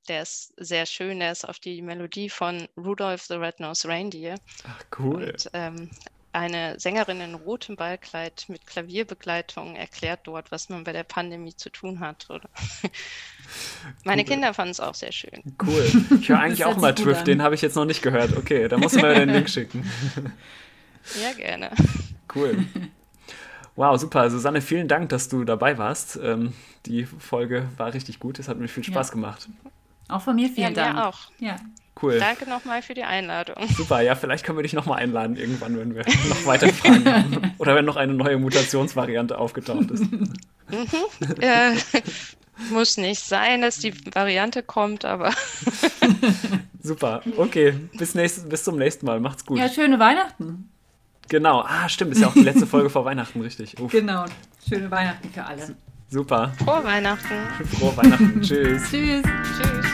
Der ist sehr schön, der ist auf die Melodie von Rudolph the Red-Nosed Reindeer. Ach, cool. Und ähm, eine Sängerin in rotem Ballkleid mit Klavierbegleitung erklärt dort, was man bei der Pandemie zu tun hat. Oder? Meine cool. Kinder fanden es auch sehr schön. Cool. Ich höre eigentlich auch mal Triff, den habe ich jetzt noch nicht gehört. Okay, da muss man ja den Link schicken. Ja, gerne. Cool. Wow, super. Susanne, vielen Dank, dass du dabei warst. Ähm, die Folge war richtig gut. Es hat mir viel Spaß ja. gemacht. Auch von mir vielen ja, Dank. auch. Ja. Cool. Danke nochmal für die Einladung. Super, ja, vielleicht können wir dich nochmal einladen irgendwann, wenn wir noch weitere Fragen haben. Oder wenn noch eine neue Mutationsvariante aufgetaucht ist. Mhm. Äh, muss nicht sein, dass die Variante kommt, aber. Super, okay. Bis, nächst, bis zum nächsten Mal. Macht's gut. Ja, schöne Weihnachten. Genau, ah, stimmt, ist ja auch die letzte Folge vor Weihnachten, richtig. Uff. Genau, schöne Weihnachten für alle. Super. Frohe Weihnachten. Frohe Weihnachten. Tschüss. Tschüss. Tschüss.